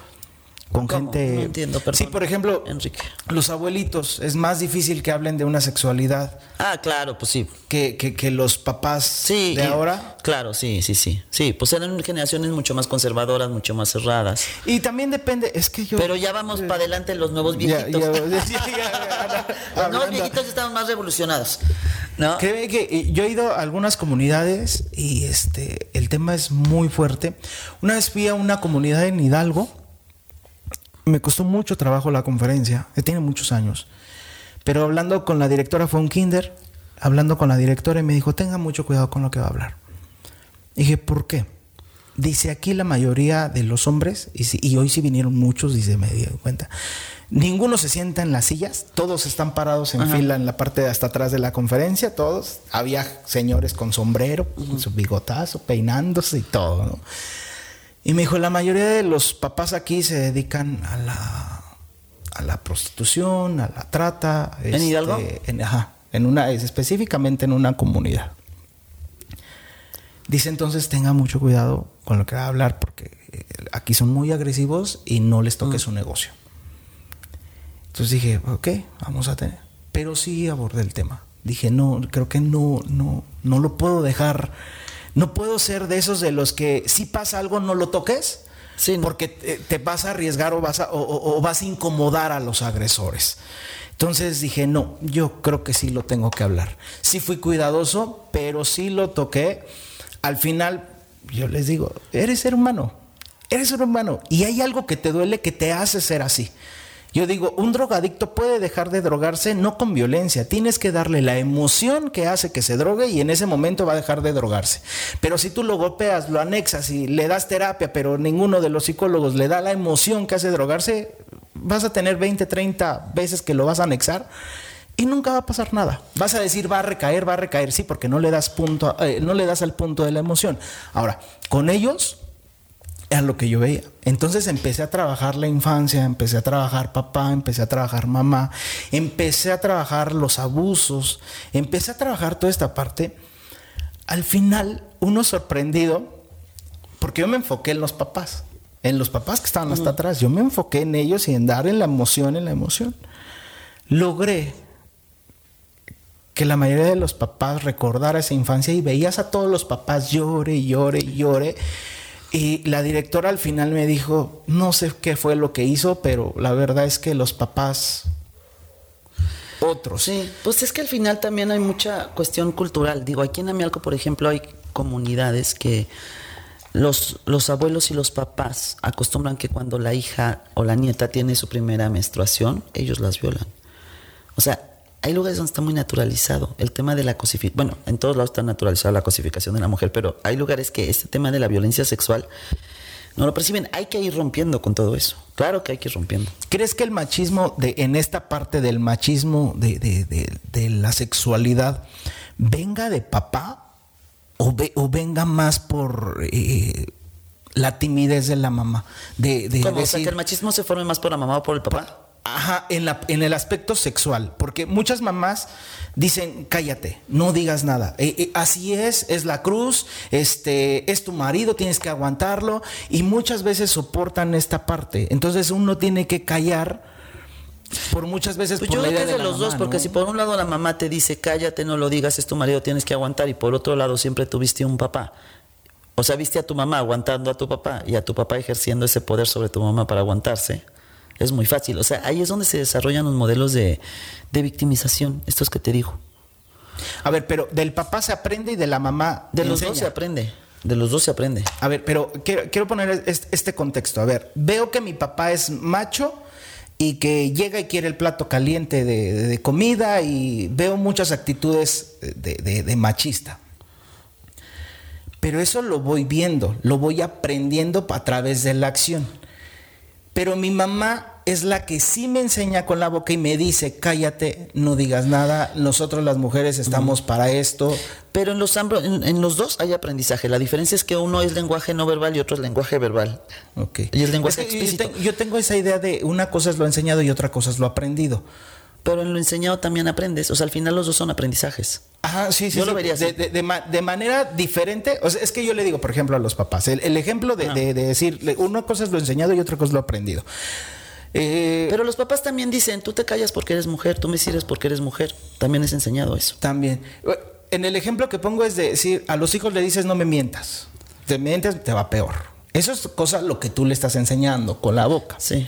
con
¿Cómo?
gente...
No entiendo, perdón.
Sí, por ejemplo,
Enrique.
los abuelitos, es más difícil que hablen de una sexualidad
Ah, claro, pues sí.
que, que, que los papás
Sí.
de
y-
ahora.
Claro, sí, sí, sí. Sí, pues eran generaciones mucho más conservadoras, mucho más cerradas.
Y también depende, es que yo...
Pero ya vamos para adelante los nuevos viejitos.
ya, ya, ya, ya,
los nuevos viejitos estamos más revolucionados. ¿No?
Créeme que eh, yo he ido a algunas comunidades y este el tema es muy fuerte. Una vez fui a una comunidad en Hidalgo. Me costó mucho trabajo la conferencia, eh, tiene muchos años. Pero hablando con la directora fue un kinder, hablando con la directora y me dijo, "Tenga mucho cuidado con lo que va a hablar." dije, "¿Por qué?" Dice, "Aquí la mayoría de los hombres y, si- y hoy sí vinieron muchos, dice, me di cuenta. Ninguno se sienta en las sillas, todos están parados en
Ajá.
fila en la parte de hasta atrás de la conferencia, todos. Había señores con sombrero, con su bigotazo, peinándose y todo, ¿no? Y me dijo, la mayoría de los papás aquí se dedican a la, a la prostitución, a la trata.
¿En Hidalgo?
En, ajá, en una, es específicamente en una comunidad. Dice entonces tenga mucho cuidado con lo que va a hablar porque eh, aquí son muy agresivos y no les toque su negocio. Entonces dije, ok, vamos a tener. Pero sí abordé el tema. Dije, no, creo que no, no, no lo puedo dejar. No puedo ser de esos de los que si pasa algo no lo toques.
Sí, no.
Porque te, te vas a arriesgar o vas a, o- o- o vas a incomodar a los agresores. Entonces dije, no, yo creo que sí lo tengo que hablar. Sí fui cuidadoso, pero sí lo toqué. Al final, yo les digo, eres ser humano, eres ser humano. Y hay algo que te duele que te hace ser así. Yo digo, un drogadicto puede dejar de drogarse no con violencia, tienes que darle la emoción que hace que se drogue y en ese momento va a dejar de drogarse. Pero si tú lo golpeas, lo anexas y le das terapia, pero ninguno de los psicólogos le da la emoción que hace drogarse, vas a tener 20, 30 veces que lo vas a anexar y nunca va a pasar nada. Vas a decir va a recaer, va a recaer, sí, porque no le das punto, eh, no le das al punto de la emoción. Ahora, con ellos era lo que yo veía. Entonces empecé a trabajar la infancia, empecé a trabajar papá, empecé a trabajar mamá, empecé a trabajar los abusos, empecé a trabajar toda esta parte. Al final, uno sorprendido, porque yo me enfoqué en los papás, en los papás que estaban hasta atrás, yo me enfoqué en ellos y en dar en la emoción, en la emoción. Logré que la mayoría de los papás recordara esa infancia y veías a todos los papás llore y llore y llore. Y la directora al final me dijo, no sé qué fue lo que hizo, pero la verdad es que los papás, otros,
Sí, pues es que al final también hay mucha cuestión cultural. Digo, aquí en Amialco, por ejemplo, hay comunidades que los, los abuelos y los papás acostumbran que cuando la hija o la nieta tiene su primera menstruación, ellos las violan. O sea, hay lugares donde está muy naturalizado el tema de la cosificación. Bueno, en todos lados está naturalizada la cosificación de la mujer, pero hay lugares que este tema de la violencia sexual no lo perciben. Hay que ir rompiendo con todo eso. Claro que hay que ir rompiendo.
¿Crees que el machismo, de, en esta parte del machismo de, de- de- de la sexualidad, venga de papá o, ve- o venga más por eh, la timidez de la mamá? De, de
¿Cómo? O sea, que el machismo se forme más por la mamá o por el papá.
Ajá, en, la, en el aspecto sexual, porque muchas mamás dicen, cállate, no digas nada. Eh, eh, así es, es la cruz, este, es tu marido, tienes que aguantarlo, y muchas veces soportan esta parte. Entonces uno tiene que callar por muchas veces
Pues
por
yo
la
creo que
idea
es de los dos, porque
¿no?
si por un lado la mamá te dice, cállate, no lo digas, es tu marido, tienes que aguantar, y por otro lado siempre tuviste un papá. O sea, viste a tu mamá aguantando a tu papá y a tu papá ejerciendo ese poder sobre tu mamá para aguantarse. Es muy fácil. O sea, ahí es donde se desarrollan los modelos de, de victimización, estos que te digo.
A ver, pero del papá se aprende y de la mamá
De los
enseña.
dos se aprende. De los dos se aprende.
A ver, pero quiero, quiero poner es- este contexto. A ver, veo que mi papá es macho y que llega y quiere el plato caliente de, de- de comida y veo muchas actitudes de, de- de machista. pero eso lo voy viendo, lo voy aprendiendo a través de la acción. Pero mi mamá es la que sí me enseña con la boca y me dice, cállate, no digas nada, nosotros las mujeres estamos para esto.
Pero en los, en, los dos hay aprendizaje. La diferencia es que uno es lenguaje no verbal y otro es lenguaje verbal.
Ok.
Y es lenguaje explícito.
Yo tengo esa idea de una cosa es lo enseñado y otra cosa es lo aprendido.
Pero en lo enseñado también aprendes. O sea, al final los dos son aprendizajes.
Ajá, sí, sí.
Yo lo vería
de, de, manera diferente. O sea, es que yo le digo, por ejemplo, a los papás, el, ejemplo de, de, decir, una cosa es lo enseñado y otra cosa es lo aprendido.
Eh, Pero los papás también dicen, tú te callas porque eres mujer, tú me sirves porque eres mujer. También es enseñado eso.
También. En el ejemplo que pongo es de decir, a los hijos le dices no me mientas. Te mientes, te va peor. Eso es cosa lo que tú le estás enseñando con la boca.
Sí.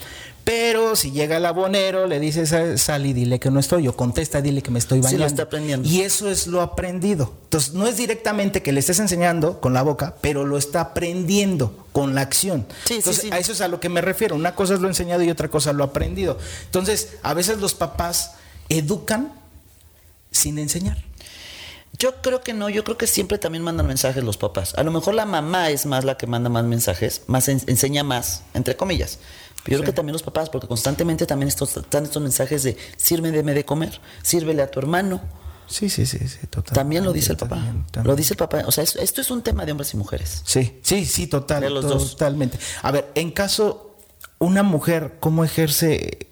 Pero si llega el abonero, le dices, sal y dile que no estoy, o contesta, dile que me estoy bañando.
Sí, lo está aprendiendo.
Y eso es lo aprendido. Entonces, no es directamente que le estés enseñando con la boca, pero lo está aprendiendo con la acción.
Sí,
Entonces,
sí,
a eso es a lo que me refiero. Una cosa es lo enseñado y otra cosa lo aprendido. Entonces, a veces los papás educan sin enseñar.
Yo creo que no, yo creo que siempre también mandan mensajes los papás. A lo mejor la mamá es más la que manda más mensajes, más enseña más, entre comillas. Yo creo que también los papás, porque constantemente también estos, están estos mensajes de sírveme de comer, sírvele a tu hermano.
Sí, sí, sí, sí, total.
También lo dice el papá. Lo dice el papá. O sea, esto es un tema de hombres y mujeres.
Sí, sí, sí, total.
De los dos.
Totalmente. A ver, en caso, una mujer, ¿cómo ejerce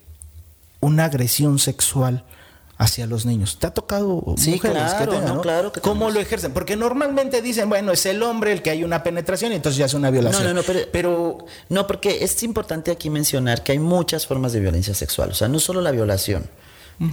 una agresión sexual? Hacia los niños. ¿Te ha tocado
mujeres claro, que tengan, claro que
¿Cómo lo ejercen? Porque normalmente dicen, bueno, es el hombre el que hay una penetración y entonces ya es una violación.
No, no, no, pero, no, porque es importante aquí mencionar que hay muchas formas de violencia sexual, o sea, no solo la violación.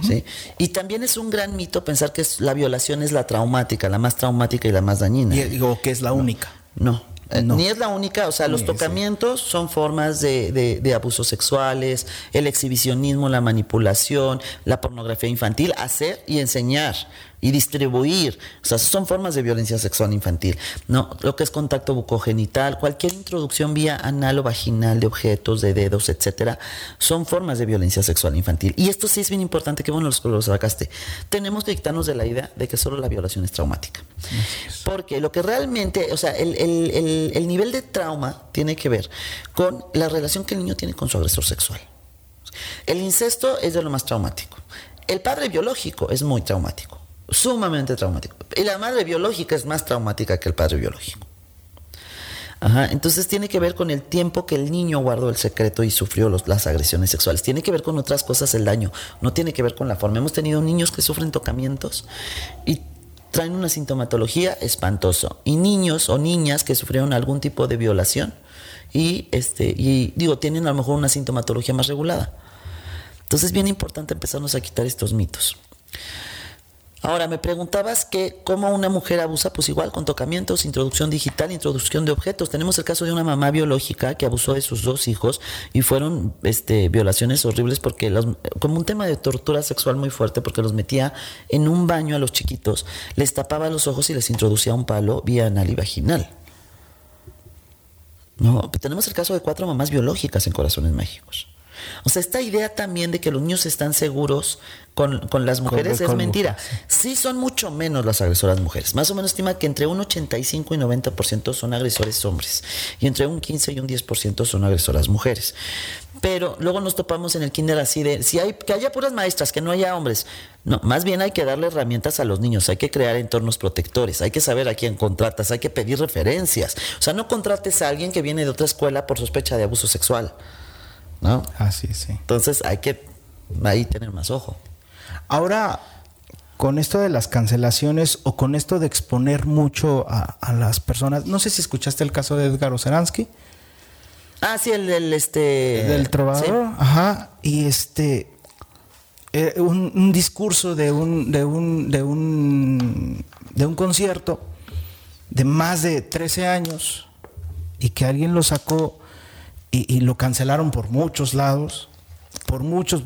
¿sí? Y también es un gran mito pensar que la violación es la traumática, la más traumática y la más dañina.
Y digo que es la única.
No, eh, ni es la única, o sea, los tocamientos son formas de, de, abusos sexuales, el exhibicionismo, la manipulación, la pornografía infantil, hacer y enseñar y distribuir. O sea, son formas de violencia sexual infantil. ¿no? Lo que es contacto bucogenital, cualquier introducción vía anal o vaginal de objetos, de dedos, etcétera, son formas de violencia sexual infantil. Y esto sí es bien importante, que bueno los, lo sacaste. Tenemos que quitarnos de la idea de que solo la violación es traumática. Porque lo que realmente, o sea, el, el, el nivel de trauma tiene que ver con la relación que el niño tiene con su agresor sexual. El incesto es de lo más traumático. El padre biológico es muy traumático sumamente traumático. Y la madre biológica es más traumática que el padre biológico. Ajá, entonces tiene que ver con el tiempo que el niño guardó el secreto y sufrió las agresiones sexuales. Tiene que ver con otras cosas el daño, no tiene que ver con la forma. Hemos tenido niños que sufren tocamientos y traen una sintomatología espantosa. Y niños o niñas que sufrieron algún tipo de violación y, este, y digo, tienen a lo mejor una sintomatología más regulada. Entonces es bien importante empezarnos a quitar estos mitos. Ahora, me preguntabas que cómo una mujer abusa, pues igual con tocamientos, introducción digital, introducción de objetos. Tenemos el caso de una mamá biológica que abusó de sus dos hijos y fueron este, violaciones horribles porque los, como un tema de tortura sexual muy fuerte porque los metía en un baño a los chiquitos, les tapaba los ojos y les introducía un palo vía anal y vaginal. No, tenemos el caso de cuatro mamás biológicas en Corazones Mágicos. O sea, esta idea también de que los niños están seguros con, las mujeres es mentira. Sí son mucho menos las agresoras mujeres. Más o menos estima que entre un 85 y 90% son agresores hombres y entre un 15 y un 10% son agresoras mujeres. Pero luego nos topamos en el kinder así de, si hay, que haya puras maestras, que no haya hombres. No, más bien hay que darle herramientas a los niños, hay que crear entornos protectores, hay que saber a quién contratas, hay que pedir referencias. O sea, no contrates a alguien que viene de otra escuela por sospecha de abuso sexual. ¿No?
Así, sí.
Entonces hay que ahí tener más ojo.
Ahora, con esto de las cancelaciones o con esto de exponer mucho a, las personas, no sé si escuchaste el caso de Edgar Oceransky.
Ah, sí, el del este.
del trovador. Ajá. Y este. Eh, un, discurso de un, de un, de un, de un concierto de más de 13 años y que alguien lo sacó y, lo cancelaron por muchos lados, por muchos,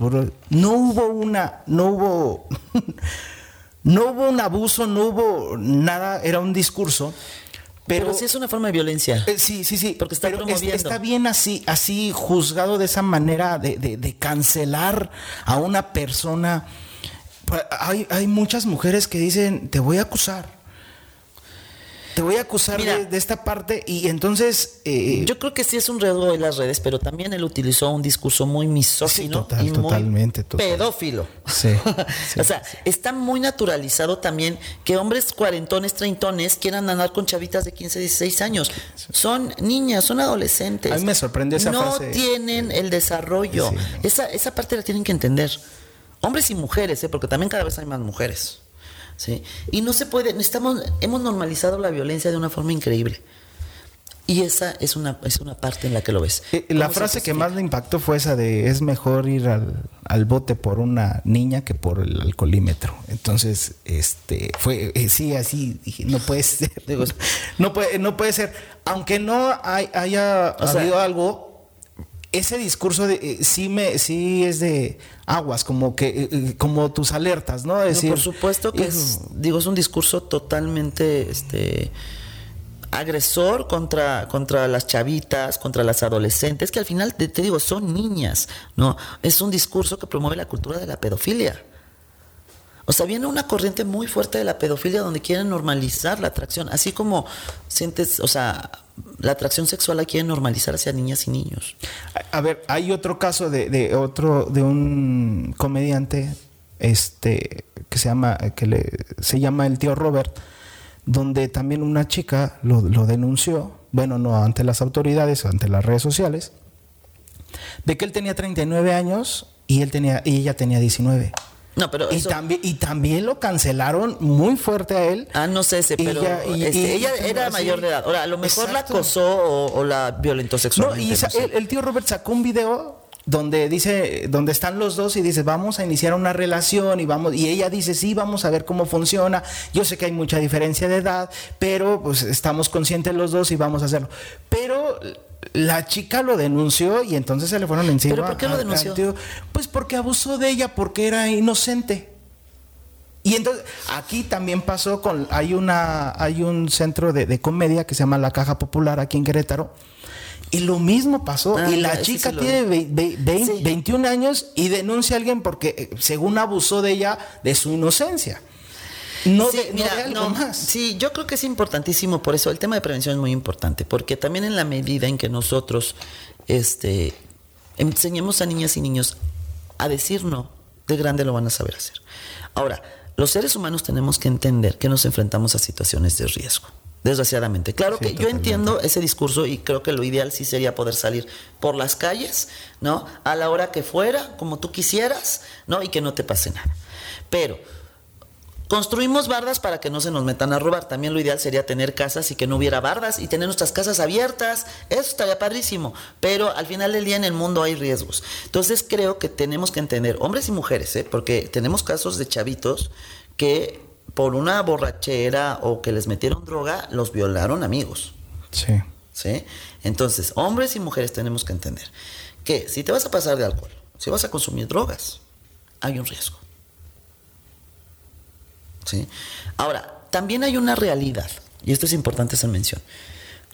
no hubo una, no hubo, no hubo un abuso, no hubo nada, era un discurso. Pero,
sí es una forma de violencia.
Eh, sí, sí, sí.
Porque está promoviendo.
está bien así, así juzgado de esa manera de, de, cancelar a una persona. Hay, hay muchas mujeres que dicen, te voy a acusar te voy a acusar
Mira.
de, de esta parte y entonces... eh,
Yo creo que sí es un riesgo de las redes, pero también él utilizó un discurso muy misógino
Sí, total,
y muy
totalmente, total.
pedófilo.
Sí, sí.
o sea, está muy naturalizado también que hombres cuarentones, treintones quieran andar con chavitas de 15, 16 años. Son niñas, son adolescentes.
A mí me sorprendió esa
no
frase.
tienen el desarrollo.
No.
esa, esa parte la tienen que entender. Hombres y mujeres, ¿eh? porque también cada vez hay más mujeres. ¿Sí? Y no se puede, necesitamos, hemos normalizado la violencia de una forma increíble. Y esa es una, es una parte en la que lo ves.
Eh, La
¿Cómo se
frase que más le impactó fue esa de es mejor ir al, al bote por una niña que por el alcoholímetro. Entonces, este, fue, eh, sí, así, dije, no puede ser.
Digo,
no puede, no puede ser. Aunque no hay- haya
O sea-
habido algo, ese discurso de, eh, sí me, sí es de aguas, como que, eh, eh, como tus alertas, ¿no?
No,
Decir,
por supuesto que es,
"Hijo,
digo, es un discurso totalmente este agresor contra, contra las chavitas, contra las adolescentes, que al final te, te digo, son niñas, ¿no? Es un discurso que promueve la cultura de la pedofilia. O sea, viene una corriente muy fuerte de la pedofilia donde quieren normalizar la atracción, así como sientes, o sea, la atracción sexual la quieren normalizar hacia niñas y niños.
A ver, hay otro caso de, de otro, de un comediante, este, que se llama, que le, se llama el tío Robert, donde también una chica lo, lo denunció, bueno, no ante las autoridades, ante las redes sociales, de que él tenía 39 años y él tenía, y ella tenía 19.
No, pero
Y
eso-
también, y también lo cancelaron muy fuerte a él.
Ah, no sé ese,
Y
pero
y-
este,
y-
ella
y-
era mayor de edad. Ahora, a lo mejor
Exacto.
la acosó o, o la violentó
No,
sexualmente.
y
no sé.
el, el tío Robert sacó un video donde dice, donde están los dos y dice, vamos a iniciar una relación y vamos, y ella dice, sí, vamos a ver cómo funciona. Yo sé que hay mucha diferencia de edad, pero pues estamos conscientes los dos y vamos a hacerlo. Pero la chica lo denunció y entonces se le fueron encima.
¿Pero por qué lo denunció?
tío. Pues porque abusó de ella, porque era inocente. Y entonces aquí también pasó con hay una hay un centro de, de comedia que se llama La Caja Popular aquí en Querétaro y lo mismo pasó
Ah,
y la chica
sí
tiene ve- ve- vein-
Sí.
21 años y denuncia a alguien porque eh, según abusó de ella de su inocencia. No,
Sí,
de, no
mira,
de algo
no,
más.
Sí, yo creo que es importantísimo, por eso el tema de prevención es muy importante, porque también en la medida en que nosotros este, enseñemos a niñas y niños a decir no, de grande lo van a saber hacer. Ahora, los seres humanos tenemos que entender que nos enfrentamos a situaciones de riesgo. Desgraciadamente. Claro
Sí,
que yo entiendo ese discurso y creo que lo ideal sí sería poder salir por las calles, ¿no? A la hora que fuera, como tú quisieras, ¿no? Y que no te pase nada. Pero Construimos bardas para que no se nos metan a robar. También lo ideal sería tener casas y que no hubiera bardas y tener nuestras casas abiertas. Eso estaría padrísimo. Pero al final del día en el mundo hay riesgos. Entonces creo que tenemos que entender, hombres y mujeres, ¿eh? porque tenemos casos de chavitos que por una borrachera o que les metieron droga, los violaron amigos.
Sí.
¿sí? Entonces, hombres y mujeres tenemos que entender que si te vas a pasar de alcohol, si vas a consumir drogas, hay un riesgo. Ahora, también hay una realidad, y esto es importante hacer mención.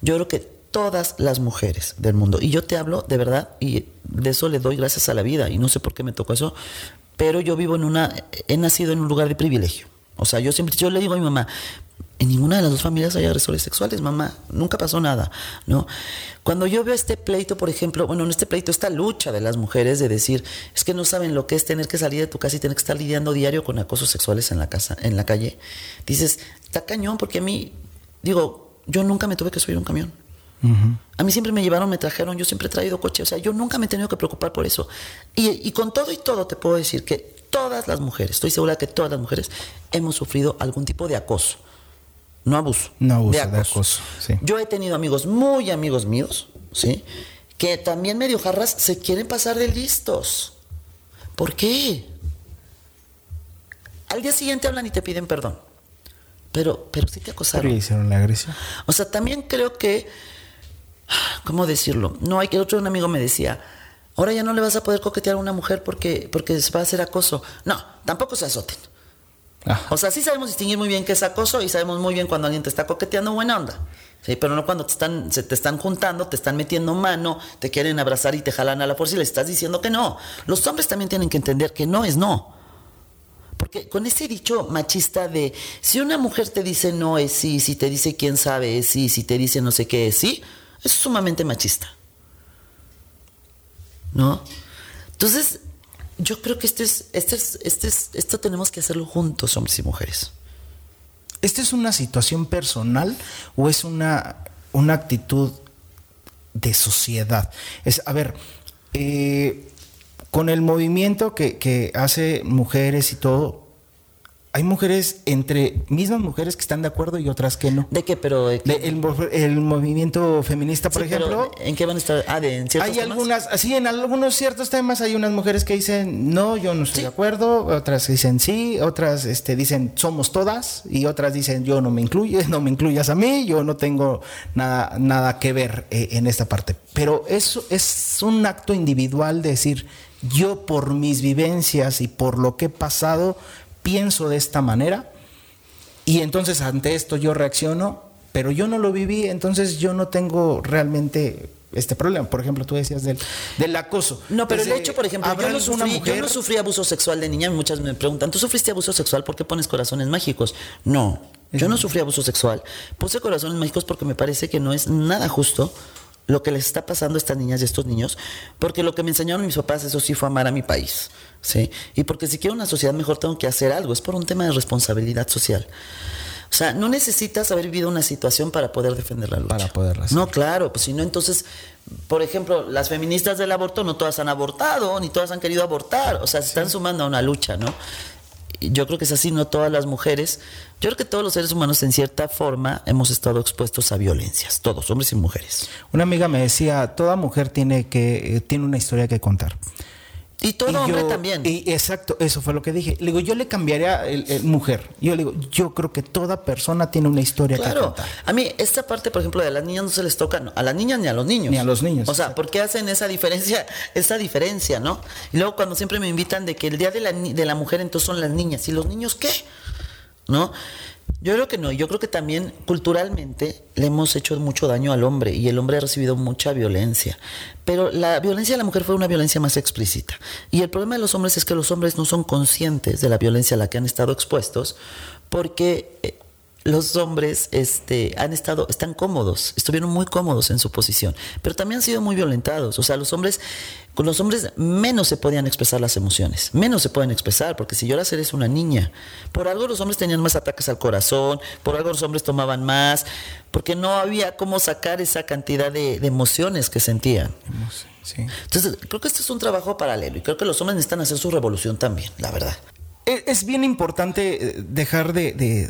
Yo creo que todas las mujeres del mundo, y yo te hablo de verdad, y de eso le doy gracias a la vida, y no sé por qué me tocó eso, pero yo vivo en una, he nacido en un lugar de privilegio. O sea, yo siempre, yo le digo a mi mamá, en ninguna de las dos familias hay agresores sexuales, mamá, nunca pasó nada, ¿no? Cuando yo veo este pleito, por ejemplo, bueno, en este pleito, esta lucha de las mujeres de decir, es que no saben lo que es tener que salir de tu casa y tener que estar lidiando diario con acosos sexuales en la casa, en la calle, dices, está cañón, porque a mí, digo, yo nunca me tuve que subir un camión. A mí siempre me llevaron, me trajeron, yo siempre he traído coche, o sea, yo nunca me he tenido que preocupar por eso. Y, y con todo y todo te puedo decir que todas las mujeres, estoy segura que todas las mujeres hemos sufrido algún tipo de acoso. No abuso.
No abuso, de acoso, sí.
Yo he tenido amigos, muy amigos míos, ¿sí? Que también medio jarras se quieren pasar de listos. ¿Por qué? Al día siguiente hablan y te piden perdón. Pero, pero sí te acosaron.
le hicieron la agresión.
O sea, también creo que, ¿cómo decirlo? No hay que otro un amigo me decía, ahora ya no le vas a poder coquetear a una mujer porque, porque va a hacer acoso. No, tampoco se azoten. O sea, sí sabemos distinguir muy bien qué es acoso y sabemos muy bien cuando alguien te está coqueteando buena onda. Sí, pero no cuando te están, se te están juntando, te están metiendo mano, te quieren abrazar y te jalan a la fuerza y le estás diciendo que no. Los hombres también tienen que entender que no es no. Porque con ese dicho machista de si una mujer te dice no es sí, si te dice quién sabe es sí, si te dice no sé qué es sí, es sumamente machista. ¿No? Entonces, yo creo que este es, este es, este es, esto tenemos que hacerlo juntos, hombres y mujeres.
¿Esta es una situación personal o es una, una actitud de sociedad? Es, a ver, eh, con el movimiento que, que hace mujeres y todo, hay mujeres entre mismas mujeres que están de acuerdo y otras que no.
¿De qué? Pero
el, el, movimiento feminista, por ejemplo.
¿En qué van a estar? Ah, de, en ciertos
Hay algunas, así en algunos ciertos temas hay unas mujeres que dicen no, yo no estoy de acuerdo, otras dicen sí, otras este, dicen somos todas y otras dicen yo no me incluyes, no me incluyas a mí, yo no tengo nada, nada que ver eh, en esta parte. Pero eso es un acto individual de decir yo por mis vivencias y por lo que he pasado pienso de esta manera y entonces ante esto yo reacciono, pero yo no lo viví, entonces yo no tengo realmente este problema. Por ejemplo, tú decías del, del acoso.
No, pero el hecho, por ejemplo, yo no, sufrí, yo no, sufrí, abuso sexual de niña. Muchas me preguntan, ¿tú sufriste abuso sexual? ¿Por qué pones corazones mágicos? No, yo no sufrí abuso sexual. Puse corazones mágicos porque me parece que no es nada justo lo que les está pasando a estas niñas y a estos niños, porque lo que me enseñaron mis papás, eso sí fue amar a mi país, ¿sí? Y porque si quiero una sociedad mejor tengo que hacer algo, es por un tema de responsabilidad social. O sea, no necesitas haber vivido una situación para poder defender la lucha.
Para poderla
No, claro, pues si no, entonces, por ejemplo, las feministas del aborto no todas han abortado, ni todas han querido abortar, o sea, se están sumando a una lucha, ¿no? Yo creo que es así, no todas las mujeres. Yo creo que todos los seres humanos, en cierta forma, hemos estado expuestos a violencias, todos, hombres y mujeres.
Una amiga me decía, toda mujer tiene que eh, tiene una historia que contar.
Y todo hombre también.
Y exacto, eso fue lo que dije. Le digo, yo le cambiaría el, mujer. Yo le digo, yo creo que toda persona tiene una historia que contar.
A mí, esta parte, por ejemplo, de las niñas no se les toca a las niñas ni a los niños.
Ni a los niños.
O sea, ¿por qué hacen esa diferencia, esa diferencia, no? Y luego cuando siempre me invitan de que el día de la, de la mujer entonces son las niñas. ¿Y los niños qué? ¿No? Yo creo que no, yo creo que también culturalmente le hemos hecho mucho daño al hombre y el hombre ha recibido mucha violencia. Pero la violencia de la mujer fue una violencia más explícita. Y el problema de los hombres es que los hombres no son conscientes de la violencia a la que han estado expuestos porque eh, los hombres este, han estado, están cómodos, estuvieron muy cómodos en su posición, pero también han sido muy violentados. O sea, los hombres, con los hombres menos se podían expresar las emociones, menos se pueden expresar, porque si lloras eres una niña. Por algo los hombres tenían más ataques al corazón, por algo los hombres tomaban más, porque no había cómo sacar esa cantidad de, emociones que sentían. Entonces, creo que este es un trabajo paralelo y creo que los hombres necesitan hacer su revolución también, la verdad.
Es bien importante eh, dejar de,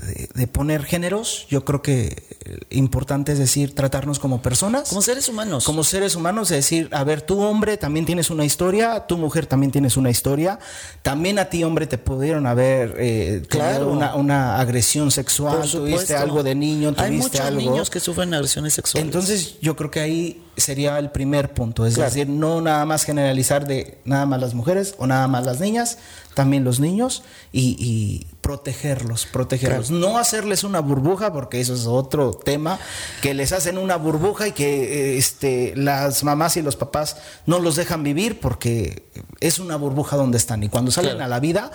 poner géneros. Yo creo que eh, importante es decir, tratarnos como personas.
Como seres humanos.
Como seres humanos, es decir, a ver, tú hombre también tienes una historia, tu mujer también tienes una historia. También a ti hombre te pudieron haber eh, claro. una, agresión sexual, tuviste algo de niño, tuviste
Hay muchos
algo.
niños que sufren agresiones sexuales.
Entonces yo creo que ahí sería el primer punto, es decir, no nada más generalizar de nada más las mujeres o nada más las niñas, también los niños y, protegerlos, protegerlos. No hacerles una burbuja, porque eso es otro tema, que les hacen una burbuja y que este, las mamás y los papás no los dejan vivir porque es una burbuja donde están. Y cuando salen a la vida,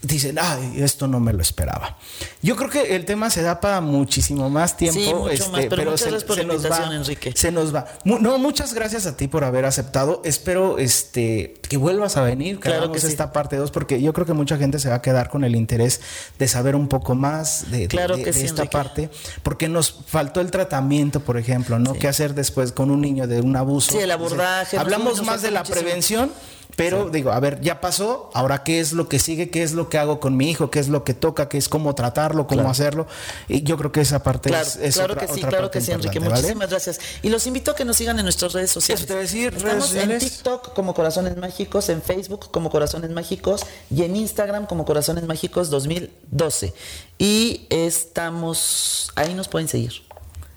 dicen, ay, esto no me lo esperaba. Yo creo que el tema se da para muchísimo más tiempo,
este, pero, se, nos va, Enrique.
se nos va. No, muchas gracias a ti por haber aceptado. Espero este, que vuelvas a venir, que claro que esta parte 2, porque yo creo que mucha gente se va a quedar con el interés de saber un poco más de, esta parte, porque nos faltó el tratamiento, por ejemplo, ¿no? ¿Qué hacer después con un niño de un abuso?
Sí, el abordaje.
hablamos más de la prevención pero digo, a ver, ya pasó, ahora qué es lo que sigue, qué es lo que hago con mi hijo, qué es lo que toca, qué es cómo tratarlo, cómo hacerlo. Y yo creo que esa parte
es,
es
Claro que sí, claro que sí, Enrique. Muchísimas gracias. Y los invito a que nos sigan en nuestras redes sociales.
Eso te decir,
Estamos en TikTok como Corazones Mágicos, en Facebook como Corazones Mágicos y en Instagram como Corazones Mágicos 2012. Y estamos, ahí nos pueden seguir.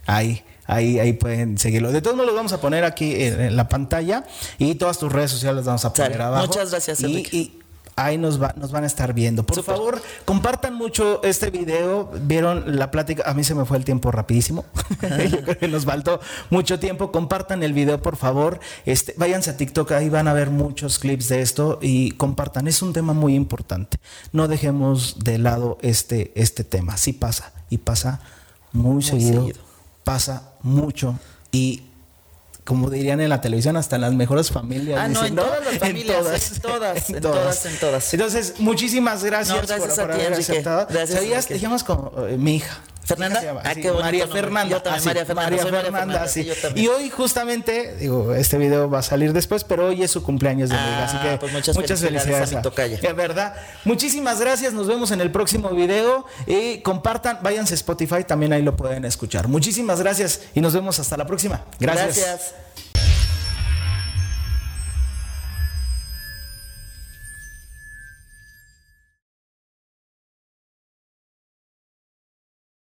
Ahí. Ahí, ahí pueden seguirlo. De todos modos, lo vamos a poner aquí en, la pantalla y todas tus redes sociales las vamos a poner abajo.
Muchas gracias, Enrique.
Y, ahí nos, va, nos van a estar viendo. Por favor, compartan mucho este video. Vieron la plática, a mí se me fue el tiempo rapidísimo. Yo creo que nos faltó mucho tiempo. Compartan el video, por favor. Este, váyanse a TikTok, ahí van a ver muchos clips de esto y compartan. Es un tema muy importante. No dejemos de lado este, este tema. Sí pasa y pasa muy, seguido, pasa mucho y como dirían en la televisión, hasta en las mejores familias.
Ah, no, en todas las familias, en todas, en todas, en todas.
Entonces, muchísimas gracias,
No, gracias
por,
a
por
ti,
haber
Enrique.
aceptado.
Gracias,
¿Sabías? Dijimos como eh, mi hija.
¿Fernanda? Ah, qué
María. Fernanda.
Yo también,
así,
María Fernanda, María Fernanda,
sí. Y hoy justamente, digo, este video va a salir después, pero hoy es su cumpleaños de mi hija,
Ah,
así que
pues muchas felicidades a mi tocaya.
Es verdad. Muchísimas gracias, nos vemos en el próximo video y compartan, váyanse a Spotify, también ahí lo pueden escuchar. Muchísimas gracias y nos vemos hasta la próxima. Gracias.
Gracias.